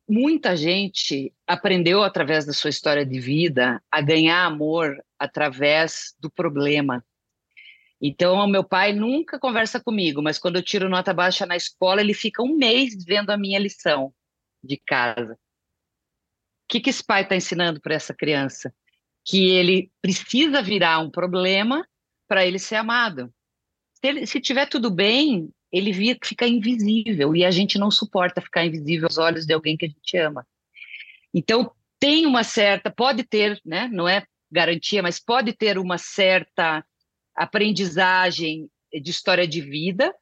muita gente aprendeu através da sua história de vida a ganhar amor através do problema, então, o meu pai nunca conversa comigo, mas quando eu tiro nota baixa na escola, ele fica um mês vendo a minha lição de casa. O que, que esse pai está ensinando para essa criança? Que ele precisa virar um problema para ele ser amado. Se, ele, se tiver tudo bem, ele fica invisível e a gente não suporta ficar invisível aos olhos de alguém que a gente ama. Então, tem uma certa, pode ter, né? Não é garantia, mas pode ter uma certa aprendizagem de história de vida.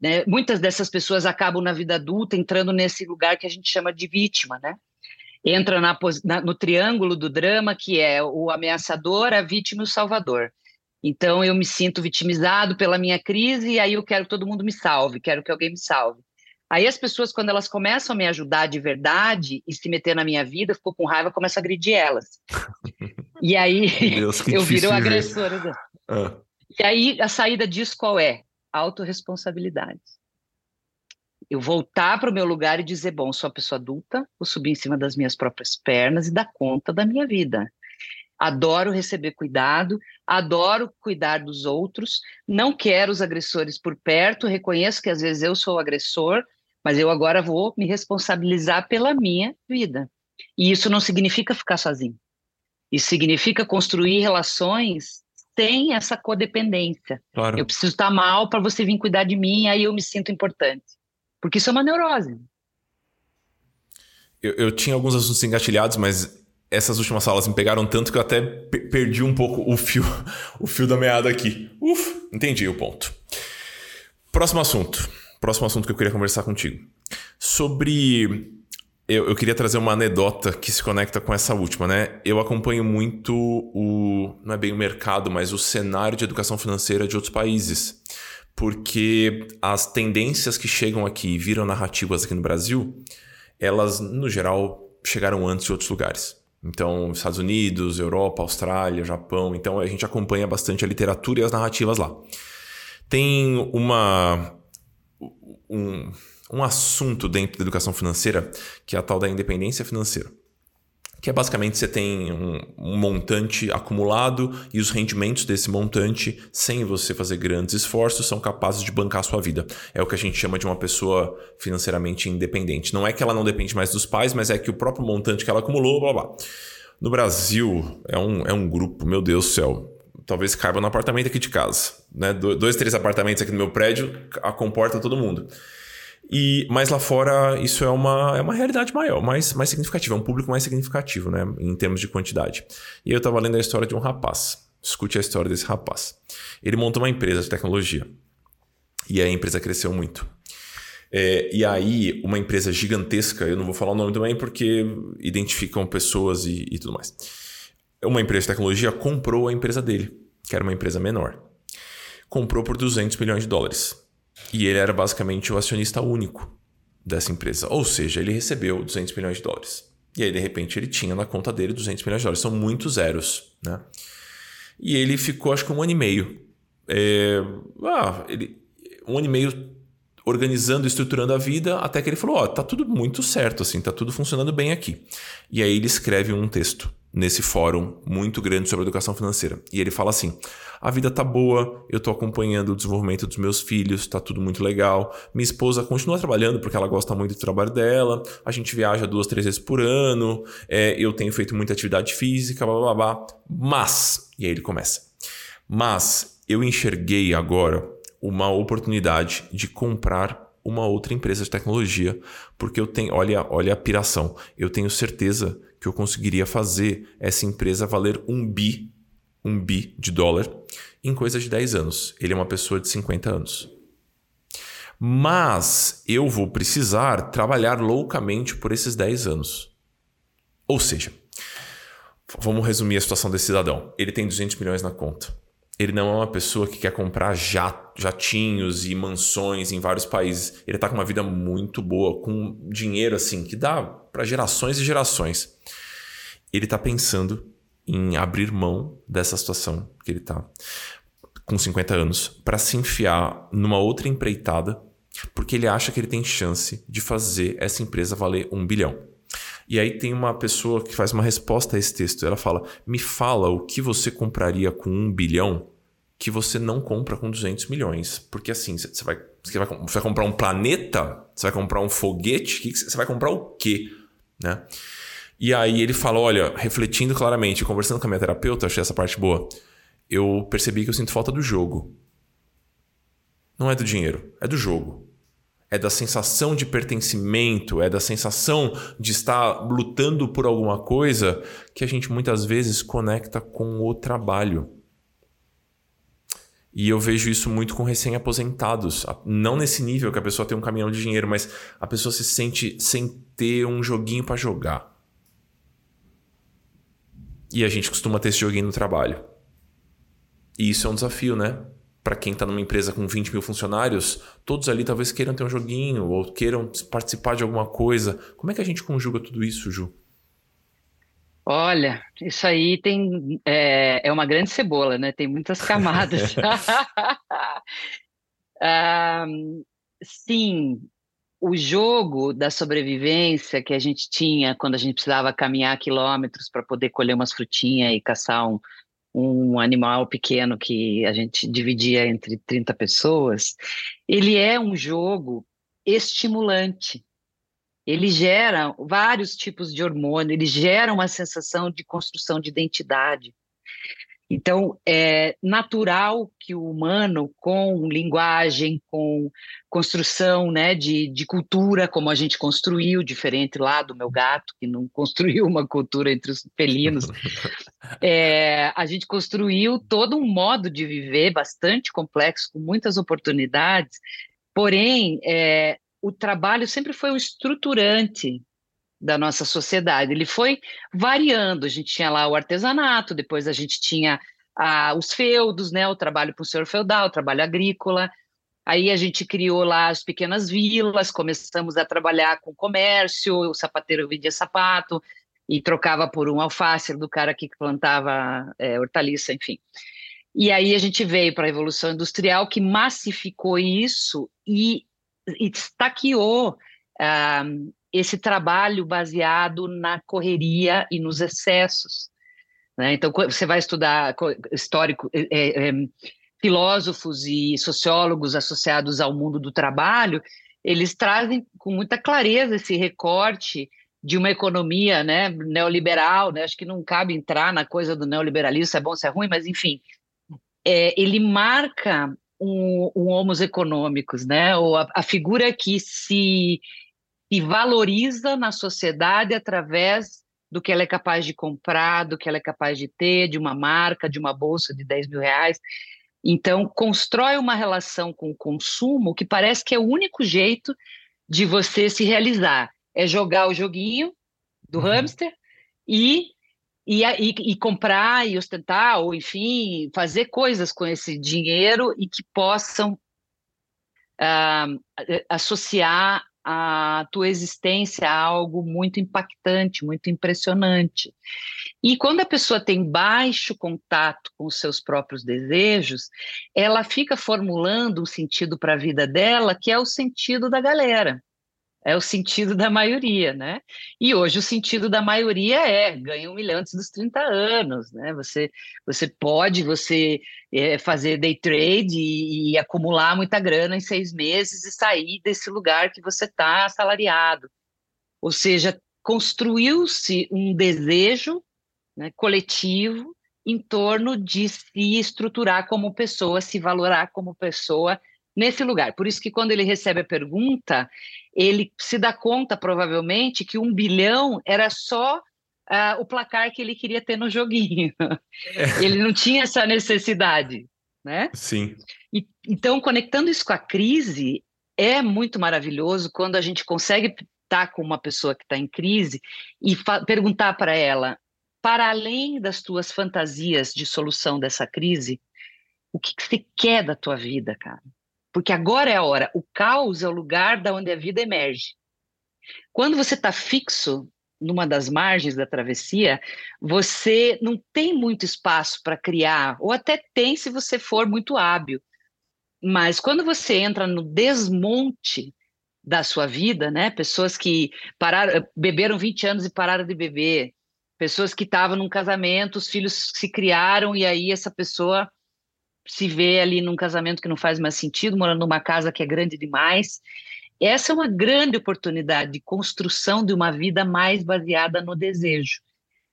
Né? Muitas dessas pessoas acabam na vida adulta entrando nesse lugar que a gente chama de vítima, né? Entra na, na, no triângulo do drama, que é o ameaçador, a vítima e o salvador. Então, eu me sinto vitimizado pela minha crise e aí eu quero que todo mundo me salve, quero que alguém me salve. Aí as pessoas, quando elas começam a me ajudar de verdade e se meter na minha vida, ficou com raiva, começa a agredir elas. (laughs) E aí Deus, (laughs) eu viro agressora. Ah. E aí a saída disso qual é? Autoresponsabilidade. Eu voltar para o meu lugar e dizer, bom, sou uma pessoa adulta, vou subir em cima das minhas próprias pernas e dar conta da minha vida. Adoro receber cuidado, adoro cuidar dos outros, não quero os agressores por perto, reconheço que às vezes eu sou o agressor, mas eu agora vou me responsabilizar pela minha vida. E isso não significa ficar sozinho. Isso significa construir relações tem essa codependência. Claro. Eu preciso estar mal para você vir cuidar de mim, aí eu me sinto importante. Porque isso é uma neurose. Eu, eu tinha alguns assuntos engatilhados, mas essas últimas salas me pegaram tanto que eu até perdi um pouco o fio, (laughs) o fio da meada aqui. Uf, entendi o ponto. Próximo assunto. Próximo assunto que eu queria conversar contigo. Sobre. Eu, eu queria trazer uma anedota que se conecta com essa última, né? Eu acompanho muito o. Não é bem o mercado, mas o cenário de educação financeira de outros países. Porque as tendências que chegam aqui e viram narrativas aqui no Brasil, elas, no geral, chegaram antes de outros lugares. Então, Estados Unidos, Europa, Austrália, Japão. Então, a gente acompanha bastante a literatura e as narrativas lá. Tem uma. Um, um assunto dentro da educação financeira que é a tal da independência financeira que é basicamente você tem um, um, montante acumulado e os rendimentos desse montante, sem você fazer grandes esforços, são capazes de bancar a sua vida. É o que a gente chama de uma pessoa financeiramente independente. Não é que ela não depende mais dos pais, mas é que o próprio montante que ela acumulou, blá blá. No Brasil, é um, é um grupo, meu Deus do céu, talvez caiba no apartamento aqui de casa. Né? Dois, três apartamentos aqui no meu prédio, a comporta todo mundo. E, mas lá fora isso é uma, é uma realidade maior, mais, mais significativa, é um público mais significativo, né? Em termos de quantidade. E eu estava lendo a história de um rapaz. Escute a história desse rapaz. Ele montou uma empresa de tecnologia. E a empresa cresceu muito. É, e aí, uma empresa gigantesca, eu não vou falar o nome também porque identificam pessoas e, e tudo mais. Uma empresa de tecnologia comprou a empresa dele, que era uma empresa menor. Comprou por 200 milhões de dólares. E ele era basicamente o acionista único dessa empresa. Ou seja, ele recebeu 200 milhões de dólares. E aí, de repente, ele tinha na conta dele 200 milhões de dólares. São muitos zeros, né? E ele ficou, acho que um ano e meio. É... Ah, ele... Um ano e meio organizando, estruturando a vida, até que ele falou: Ó, oh, tá tudo muito certo, assim, tá tudo funcionando bem aqui. E aí ele escreve um texto nesse fórum muito grande sobre educação financeira. E ele fala assim: a vida tá boa, eu tô acompanhando o desenvolvimento dos meus filhos, tá tudo muito legal. Minha esposa continua trabalhando porque ela gosta muito do trabalho dela. A gente viaja duas, três vezes por ano. É, eu tenho feito muita atividade física, blá blá blá. Mas, e aí ele começa. Mas eu enxerguei agora uma oportunidade de comprar uma outra empresa de tecnologia, porque eu tenho, olha, olha a piração. Eu tenho certeza que eu conseguiria fazer essa empresa valer um bi, um bi de dólar em coisa de 10 anos. Ele é uma pessoa de 50 anos. Mas eu vou precisar trabalhar loucamente por esses 10 anos. Ou seja, vamos resumir a situação desse cidadão. Ele tem 200 milhões na conta. Ele não é uma pessoa que quer comprar jatinhos e mansões em vários países. Ele está com uma vida muito boa, com dinheiro assim, que dá para gerações e gerações. Ele está pensando em abrir mão dessa situação que ele está com 50 anos para se enfiar numa outra empreitada, porque ele acha que ele tem chance de fazer essa empresa valer um bilhão. E aí tem uma pessoa que faz uma resposta a esse texto. Ela fala: Me fala o que você compraria com um bilhão que você não compra com 200 milhões. Porque assim, você vai, vai, vai comprar um planeta? Você vai comprar um foguete? Você vai comprar o quê? Né? E aí ele fala: Olha, refletindo claramente, conversando com a minha terapeuta, achei essa parte boa. Eu percebi que eu sinto falta do jogo. Não é do dinheiro, é do jogo é da sensação de pertencimento, é da sensação de estar lutando por alguma coisa que a gente muitas vezes conecta com o trabalho. E eu vejo isso muito com recém-aposentados. Não nesse nível que a pessoa tem um caminhão de dinheiro, mas a pessoa se sente sem ter um joguinho para jogar. E a gente costuma ter esse joguinho no trabalho. E isso é um desafio, né? para quem está numa empresa com 20 mil funcionários, todos ali talvez queiram ter um joguinho ou queiram participar de alguma coisa. Como é que a gente conjuga tudo isso, Ju? Olha, isso aí tem é, é uma grande cebola, né? Tem muitas camadas. (laughs) (laughs) ah, sim, o jogo da sobrevivência que a gente tinha quando a gente precisava caminhar quilômetros para poder colher umas frutinhas e caçar um, um animal pequeno que a gente dividia entre 30 pessoas, ele é um jogo estimulante. Ele gera vários tipos de hormônio, ele gera uma sensação de construção de identidade. Então, é natural que o humano, com linguagem, com construção né, de, de cultura, como a gente construiu, diferente lá do meu gato, que não (laughs) construiu uma cultura entre os felinos, (laughs) é, a gente construiu todo um modo de viver bastante complexo, com muitas oportunidades, porém, é, o trabalho sempre foi o estruturante da nossa sociedade. Ele foi variando. A gente tinha lá o artesanato, depois a gente tinha ah, os feudos, né, o trabalho para o senhor feudal, o trabalho agrícola. Aí a gente criou lá as pequenas vilas, começamos a trabalhar com comércio, o sapateiro vendia sapato e trocava por um alface do cara que plantava é, hortaliça, enfim. E aí a gente veio para a Revolução Industrial, que massificou isso e, e estaqueou ah, esse trabalho baseado na correria e nos excessos. Né? Então, você vai estudar histórico, é, é, filósofos e sociólogos associados ao mundo do trabalho, eles trazem com muita clareza esse recorte de uma economia né, neoliberal, né? acho que não cabe entrar na coisa do neoliberalismo, se é bom, se é ruim, mas enfim, é, ele marca um, um homos econômicos, né? ou a, a figura que se e valoriza na sociedade através do que ela é capaz de comprar, do que ela é capaz de ter, de uma marca, de uma bolsa de 10 mil reais. Então, constrói uma relação com o consumo que parece que é o único jeito de você se realizar. É jogar o joguinho do uhum. hamster e, e, e, e, comprar e ostentar, ou enfim, fazer coisas com esse dinheiro e que possam uh, associar a tua existência a algo muito impactante, muito impressionante. E quando a pessoa tem baixo contato com os seus próprios desejos, ela fica formulando um sentido para a vida dela que é o sentido da galera é o sentido da maioria, né? E hoje o sentido da maioria é ganha um milhão antes dos 30 anos, né? Você, você pode você é, fazer day trade e, e, acumular muita grana em seis meses e sair desse lugar que você está assalariado. Ou seja, construiu-se um desejo né, coletivo em torno de se estruturar como pessoa, se valorar como pessoa nesse lugar. Por isso que quando ele recebe a pergunta, ele se dá conta, provavelmente, que um bilhão era só uh, o placar que ele queria ter no joguinho. É. (laughs) Ele não tinha essa necessidade, né? Sim. E, então, conectando isso com a crise, é muito maravilhoso quando a gente consegue estar com uma pessoa que está em crise e perguntar para ela, para além das tuas fantasias de solução dessa crise, o que, que você quer da tua vida, cara? Porque agora é a hora. O caos é o lugar da onde a vida emerge. Quando você está fixo numa das margens da travessia, você não tem muito espaço para criar, ou até tem se você for muito hábil. Mas quando você entra no desmonte da sua vida, né? Pessoas que pararam, beberam 20 anos e pararam de beber, pessoas que estavam num casamento, os filhos se criaram e aí essa pessoa se vê ali num casamento que não faz mais sentido, morando numa casa que é grande demais. Essa é uma grande oportunidade de construção de uma vida mais baseada no desejo,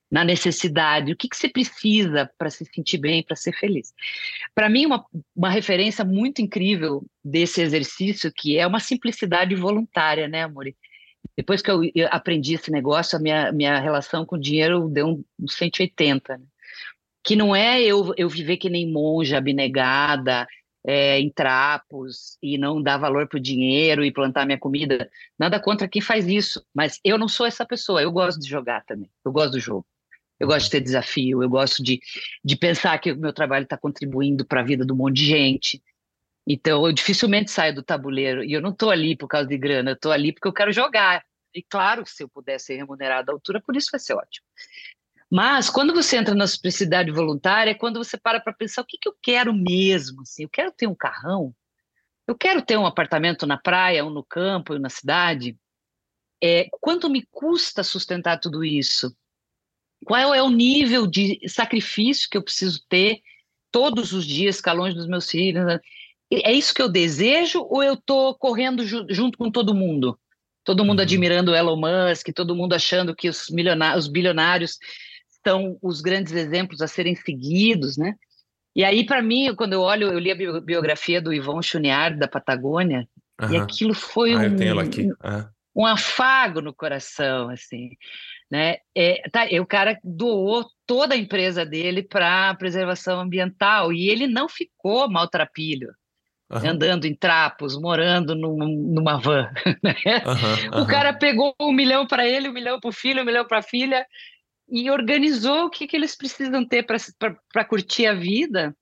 na necessidade. O que, que você precisa para se sentir bem, para ser feliz? Para mim, uma, uma referência muito incrível desse exercício, que é uma simplicidade voluntária, né, Amori? Depois que eu aprendi esse negócio, a minha, minha relação com o dinheiro deu um 180. Né? Que não é eu, eu viver que nem monja abnegada, é, em trapos e não dar valor para o dinheiro e plantar minha comida. Nada contra quem faz isso, mas eu não sou essa pessoa. Eu gosto de jogar também. Eu gosto do jogo. Eu gosto de ter desafio. Eu gosto de, de pensar que o meu trabalho está contribuindo para a vida de um monte de gente. Então, eu dificilmente saio do tabuleiro. E eu não estou ali por causa de grana. Eu estou ali porque eu quero jogar. E claro, se eu puder ser remunerado à altura, por isso vai ser ótimo. Mas quando você entra na simplicidade voluntária, é quando você para para pensar o que, que eu quero mesmo. Assim, eu quero ter um carrão, eu quero ter um apartamento na praia, ou no campo, ou na cidade. É, quanto me custa sustentar tudo isso? Qual é o nível de sacrifício que eu preciso ter todos os dias, ficar longe dos meus filhos? É isso que eu desejo ou eu estou correndo ju junto com todo mundo? Todo mundo uhum. admirando o Elon Musk, todo mundo achando que os, milionários, os bilionários estão os grandes exemplos a serem seguidos, né? E aí, para mim, quando eu olho, eu li a biografia do Yvon Chouinard, da Patagônia, uhum. e aquilo foi ah, um, um afago no coração, assim, né? É, tá, o cara doou toda a empresa dele para preservação ambiental e ele não ficou maltrapilho. Uhum. andando em trapos, morando num, numa van. (laughs) Né? Uhum, uhum. O cara pegou um milhão para ele, um milhão para o filho, um milhão para a filha e organizou o que, que eles precisam ter para curtir a vida.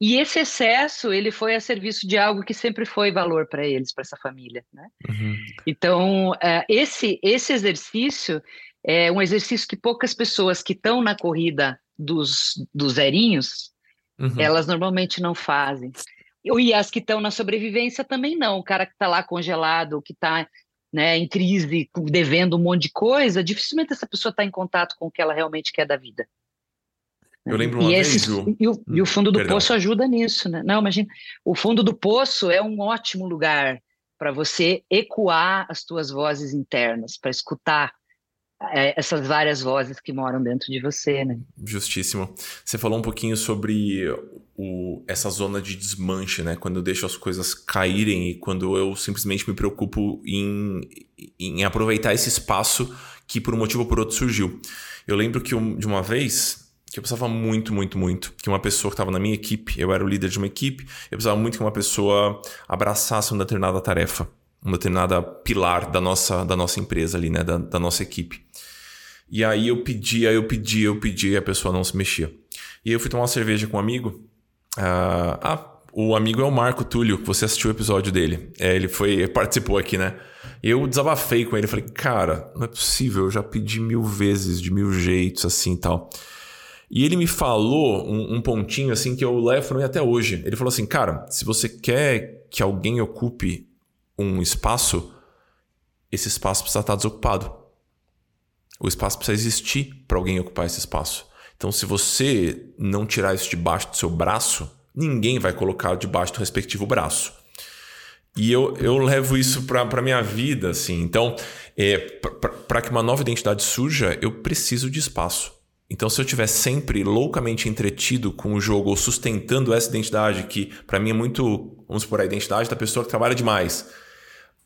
E esse excesso ele foi a serviço de algo que sempre foi valor para eles, para essa família. Né? Uhum. Então, uh, esse, esse exercício é um exercício que poucas pessoas que estão na corrida dos, dos zerinhos, uhum. elas normalmente não fazem. E as que estão na sobrevivência também não. O cara que está lá congelado, que está né, em crise, devendo um monte de coisa, dificilmente essa pessoa está em contato com o que ela realmente quer da vida. Eu lembro uma e vez, esse, Ju... e, o, e, o, fundo do Perdão. poço ajuda nisso, né? Não, imagina, o fundo do poço é um ótimo lugar para você ecoar as tuas vozes internas, para escutar essas várias vozes que moram dentro de você, né? Justíssimo. Você falou um pouquinho sobre o, essa zona de desmanche, né? Quando eu deixo as coisas caírem e quando eu simplesmente me preocupo em, em aproveitar esse espaço que por um motivo ou por outro surgiu. Eu lembro que de uma vez que eu precisava muito, muito, muito que uma pessoa que estava na minha equipe, eu era o líder de uma equipe, eu precisava muito que uma pessoa abraçasse uma determinada tarefa uma determinada pilar da nossa, da nossa empresa ali, né? Da, da nossa equipe. E aí eu pedia, eu pedia, eu pedia e a pessoa não se mexia. E aí eu fui tomar uma cerveja com um amigo. Uh, ah, o amigo é o Marco Túlio, que você assistiu o episódio dele. É, ele foi participou aqui, né? Eu desabafei com ele, falei, cara, não é possível, eu já pedi mil vezes, de mil jeitos, assim e tal. E ele me falou um, um pontinho assim que eu levo até hoje. Ele falou assim, cara, se você quer que alguém ocupe um espaço, esse espaço precisa estar desocupado. O espaço precisa existir para alguém ocupar esse espaço. Então, se você não tirar isso debaixo do seu braço, ninguém vai colocar debaixo do respectivo braço. E eu, eu levo isso para a minha vida, assim. Então, é, para que uma nova identidade surja, eu preciso de espaço. Então, se eu estiver sempre loucamente entretido com o jogo ou sustentando essa identidade, que para mim é muito, vamos supor, a identidade da pessoa que trabalha demais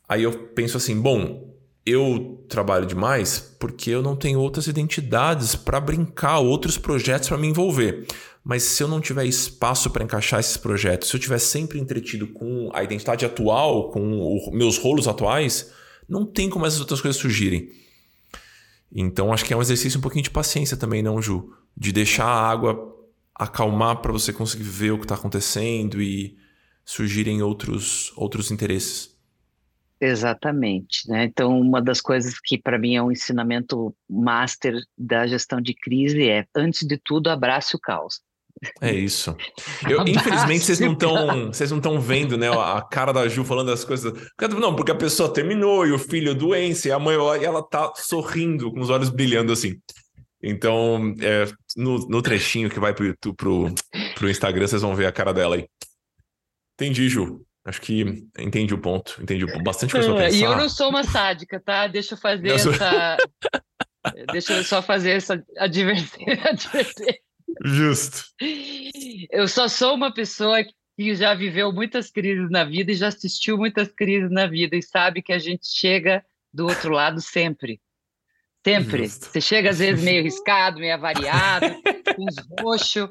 Aí eu penso assim, bom, eu trabalho demais porque eu não tenho outras identidades para brincar, outros projetos para me envolver. Mas se eu não tiver espaço para encaixar esses projetos, se eu tiver sempre entretido com a identidade atual, com os meus rolos atuais, não tem como essas outras coisas surgirem. Então acho que é um exercício um pouquinho de paciência também, não, Ju? De deixar a água acalmar para você conseguir ver o que está acontecendo e surgirem outros, outros interesses. Exatamente, né? Então, uma das coisas que para mim é um ensinamento master da gestão de crise é, antes de tudo, abrace o caos. É isso. (laughs) Eu, infelizmente, vocês não estão vocês não estão vendo, né, a cara da Ju falando as coisas. Não, porque a pessoa terminou e o filho doença e a mãe e ela tá sorrindo com os olhos brilhando assim. Então, é, no, no trechinho que vai pro YouTube, pro, pro Instagram, vocês vão ver a cara dela aí. Entendi, Ju. Acho que entendi o ponto, entendi bastante coisa pra pensar. E eu não sou uma sádica, tá? Deixa eu fazer eu essa. Sou... (laughs) Deixa eu só fazer essa (laughs) advertência. Justo. Eu só sou uma pessoa que já viveu muitas crises na vida e já assistiu muitas crises na vida e sabe que a gente chega do outro lado sempre. Sempre. Justo. Você chega às vezes meio riscado, meio avariado, (laughs) com os roxos,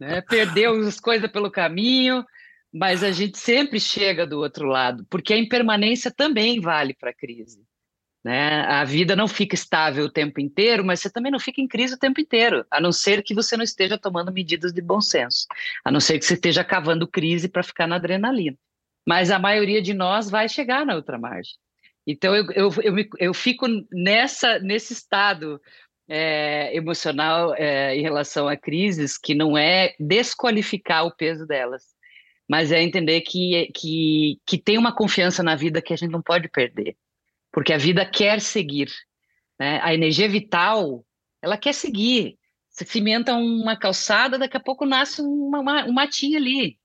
né? perdeu as coisas pelo caminho, mas a gente sempre chega do outro lado, porque a impermanência também vale para a crise. Né? A vida não fica estável o tempo inteiro, mas você também não fica em crise o tempo inteiro, a não ser que você não esteja tomando medidas de bom senso, a não ser que você esteja cavando crise para ficar na adrenalina. Mas a maioria de nós vai chegar na outra margem. Então eu, eu, eu, me, eu fico nessa, nesse estado é, emocional é, em relação a crises que não é desqualificar o peso delas, mas é entender que, que, que tem uma confiança na vida que a gente não pode perder, porque a vida quer seguir. Né? A energia vital, ela quer seguir. Você cimenta uma calçada, daqui a pouco nasce uma, uma, um matinho ali.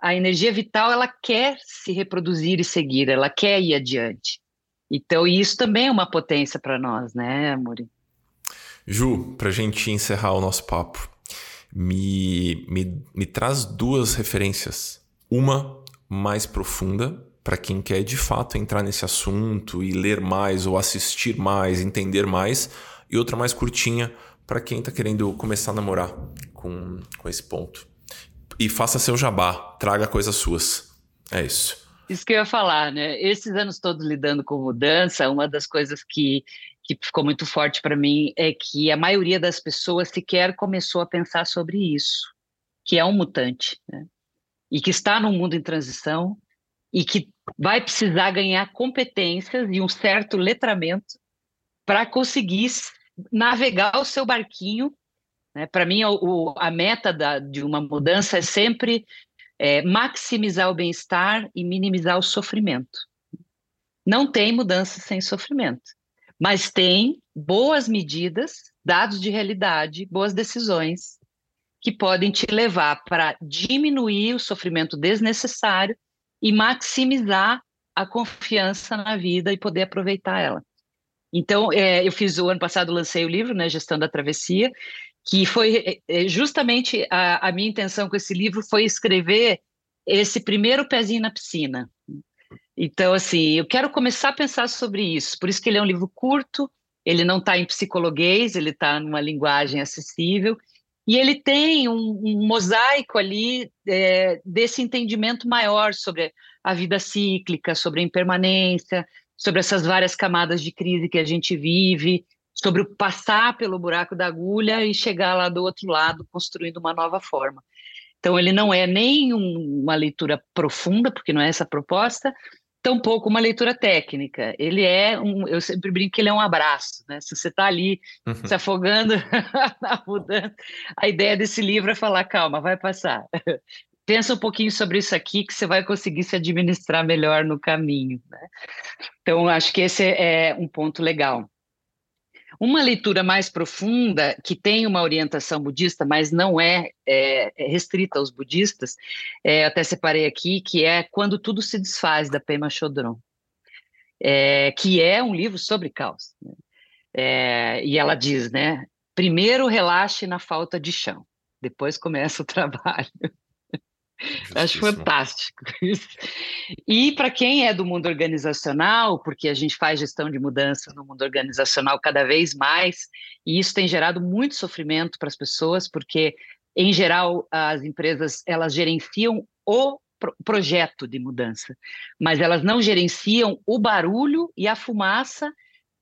A energia vital, ela quer se reproduzir e seguir, ela quer ir adiante. Então, isso também é uma potência para nós, né, Amori? Ju, para a gente encerrar o nosso papo, me, me, me traz duas referências. Uma mais profunda, para quem quer de fato entrar nesse assunto e ler mais, ou assistir mais, entender mais, e outra mais curtinha, para quem está querendo começar a namorar com, com esse ponto. E faça seu jabá, traga coisas suas. É isso. Isso que eu ia falar, né? Esses anos todos lidando com mudança, uma das coisas que, que ficou muito forte para mim é que a maioria das pessoas sequer começou a pensar sobre isso, que é um mutante, né? E que está num mundo em transição e que vai precisar ganhar competências e um certo letramento para conseguir navegar o seu barquinho. Né? Para mim, o, a meta da, de uma mudança é sempre é, maximizar o bem-estar e minimizar o sofrimento. Não tem mudança sem sofrimento, mas tem boas medidas, dados de realidade, boas decisões que podem te levar para diminuir o sofrimento desnecessário e maximizar a confiança na vida e poder aproveitar ela. Então, é, eu fiz o ano passado, lancei o livro, né, Gestão da Travessia, que foi é, é, justamente a, a minha intenção com esse livro foi escrever esse primeiro pezinho na piscina. Então, assim, eu quero começar a pensar sobre isso. Por isso que ele é um livro curto, ele não está em psicologuês, ele está numa linguagem acessível, e ele tem um, um mosaico ali é, desse entendimento maior sobre a vida cíclica, sobre a impermanência, sobre essas várias camadas de crise que a gente vive, sobre o passar pelo buraco da agulha e chegar lá do outro lado construindo uma nova forma. Então ele não é nem um, uma leitura profunda, porque não é essa a proposta, tampouco uma leitura técnica. Ele é um, eu sempre brinco que ele é um abraço, né? Se você está ali uhum. se afogando (laughs) na mudança, a ideia desse livro é falar, calma, vai passar. (laughs) Pensa um pouquinho sobre isso aqui que você vai conseguir se administrar melhor no caminho. Né? Então, acho que esse é um ponto legal. Uma leitura mais profunda, que tem uma orientação budista, mas não é, é, é restrita aos budistas, é, até separei aqui, que é Quando Tudo Se Desfaz, da Pema Chodron, é, que é um livro sobre caos. Né? É, e ela diz, né, primeiro relaxe na falta de chão, depois começa o (laughs) trabalho. Acho fantástico (laughs) isso. E para quem é do mundo organizacional, porque a gente faz gestão de mudança no mundo organizacional cada vez mais, e isso tem gerado muito sofrimento para as pessoas, porque em geral as empresas elas gerenciam o projeto de mudança, mas elas não gerenciam o barulho e a fumaça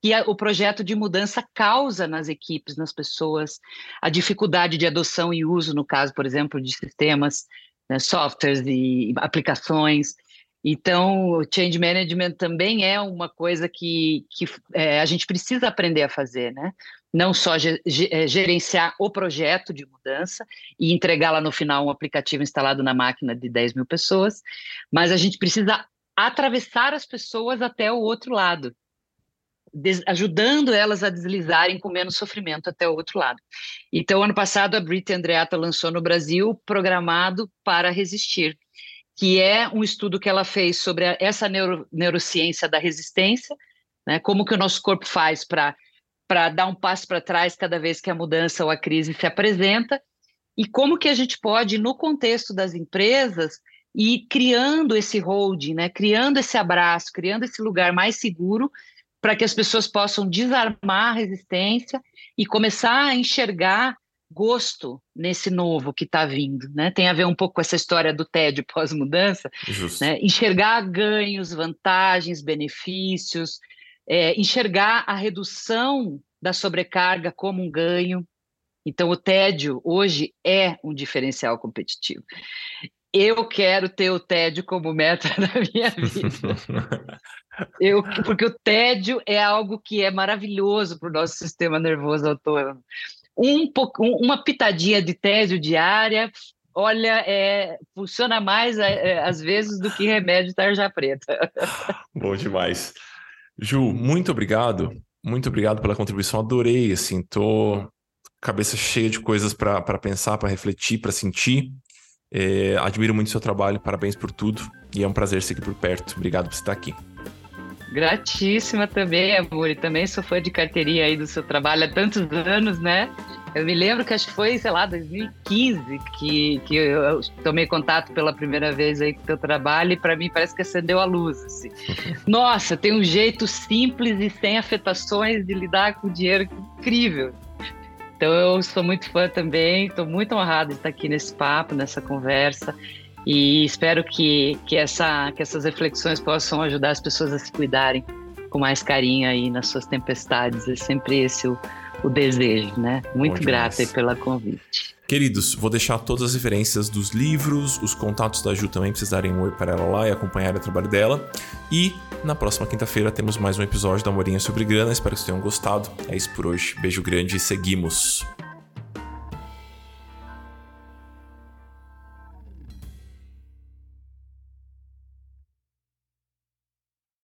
que o projeto de mudança causa nas equipes, nas pessoas, a dificuldade de adoção e uso, no caso, por exemplo, de sistemas né, softwares e aplicações. Então, o change management também é uma coisa que, que é, a gente precisa aprender a fazer, né? Não só é, gerenciar o projeto de mudança e entregar lá no final um aplicativo instalado na máquina de 10 mil pessoas, mas a gente precisa atravessar as pessoas até o outro lado ajudando elas a deslizarem com menos sofrimento até o outro lado. Então, ano passado, a Brit Andreata lançou no Brasil Programado para Resistir, que é um estudo que ela fez sobre a, essa neuro, neurociência da resistência, né, como que o nosso corpo faz para para dar um passo para trás cada vez que a mudança ou a crise se apresenta, e como que a gente pode, no contexto das empresas, ir criando esse holding, né, criando esse abraço, criando esse lugar mais seguro para que as pessoas possam desarmar a resistência e começar a enxergar gosto nesse novo que está vindo, né? Tem a ver um pouco com essa história do tédio (laughs) pós-mudança, né? Enxergar ganhos, vantagens, benefícios, é, enxergar a redução da sobrecarga como um ganho. Então, o tédio hoje é um diferencial competitivo. Eu quero ter o tédio como meta (laughs) da minha vida. (laughs) Eu, porque o tédio é algo que é maravilhoso para o nosso sistema nervoso autônomo. Um, uma pitadinha de tédio diária, olha, é, funciona mais é, é, às vezes do que remédio tarja preta. (laughs) Bom demais. Ju, muito obrigado. Muito obrigado pela contribuição. Adorei, assim, tô cabeça cheia de coisas para pensar, para refletir, para sentir. É, admiro muito o seu trabalho, parabéns por tudo e é um prazer seguir por perto. Obrigado por estar aqui. Gratíssima também, amor. E também sou fã de carteirinha aí do seu trabalho há tantos anos, né? Eu me lembro que acho que foi, sei lá, 2015 que, que eu tomei contato pela primeira vez aí com o teu trabalho e para mim parece que acendeu a luz. Assim. (laughs) Nossa, tem um jeito simples e sem afetações de lidar com o dinheiro incrível. Então eu sou muito fã também, estou muito honrada de estar aqui nesse papo, nessa conversa. E espero que, que, essa, que essas reflexões possam ajudar as pessoas a se cuidarem com mais carinho aí nas suas tempestades. É sempre esse o, o desejo, né? Muito grata pela convite. Queridos, vou deixar todas as referências dos livros, os contatos da Ju também, precisarem um oi para ela lá e acompanhar o trabalho dela. E na próxima quinta-feira temos mais um episódio da Morinha sobre Grana. Espero que vocês tenham gostado. É isso por hoje. Beijo grande e seguimos.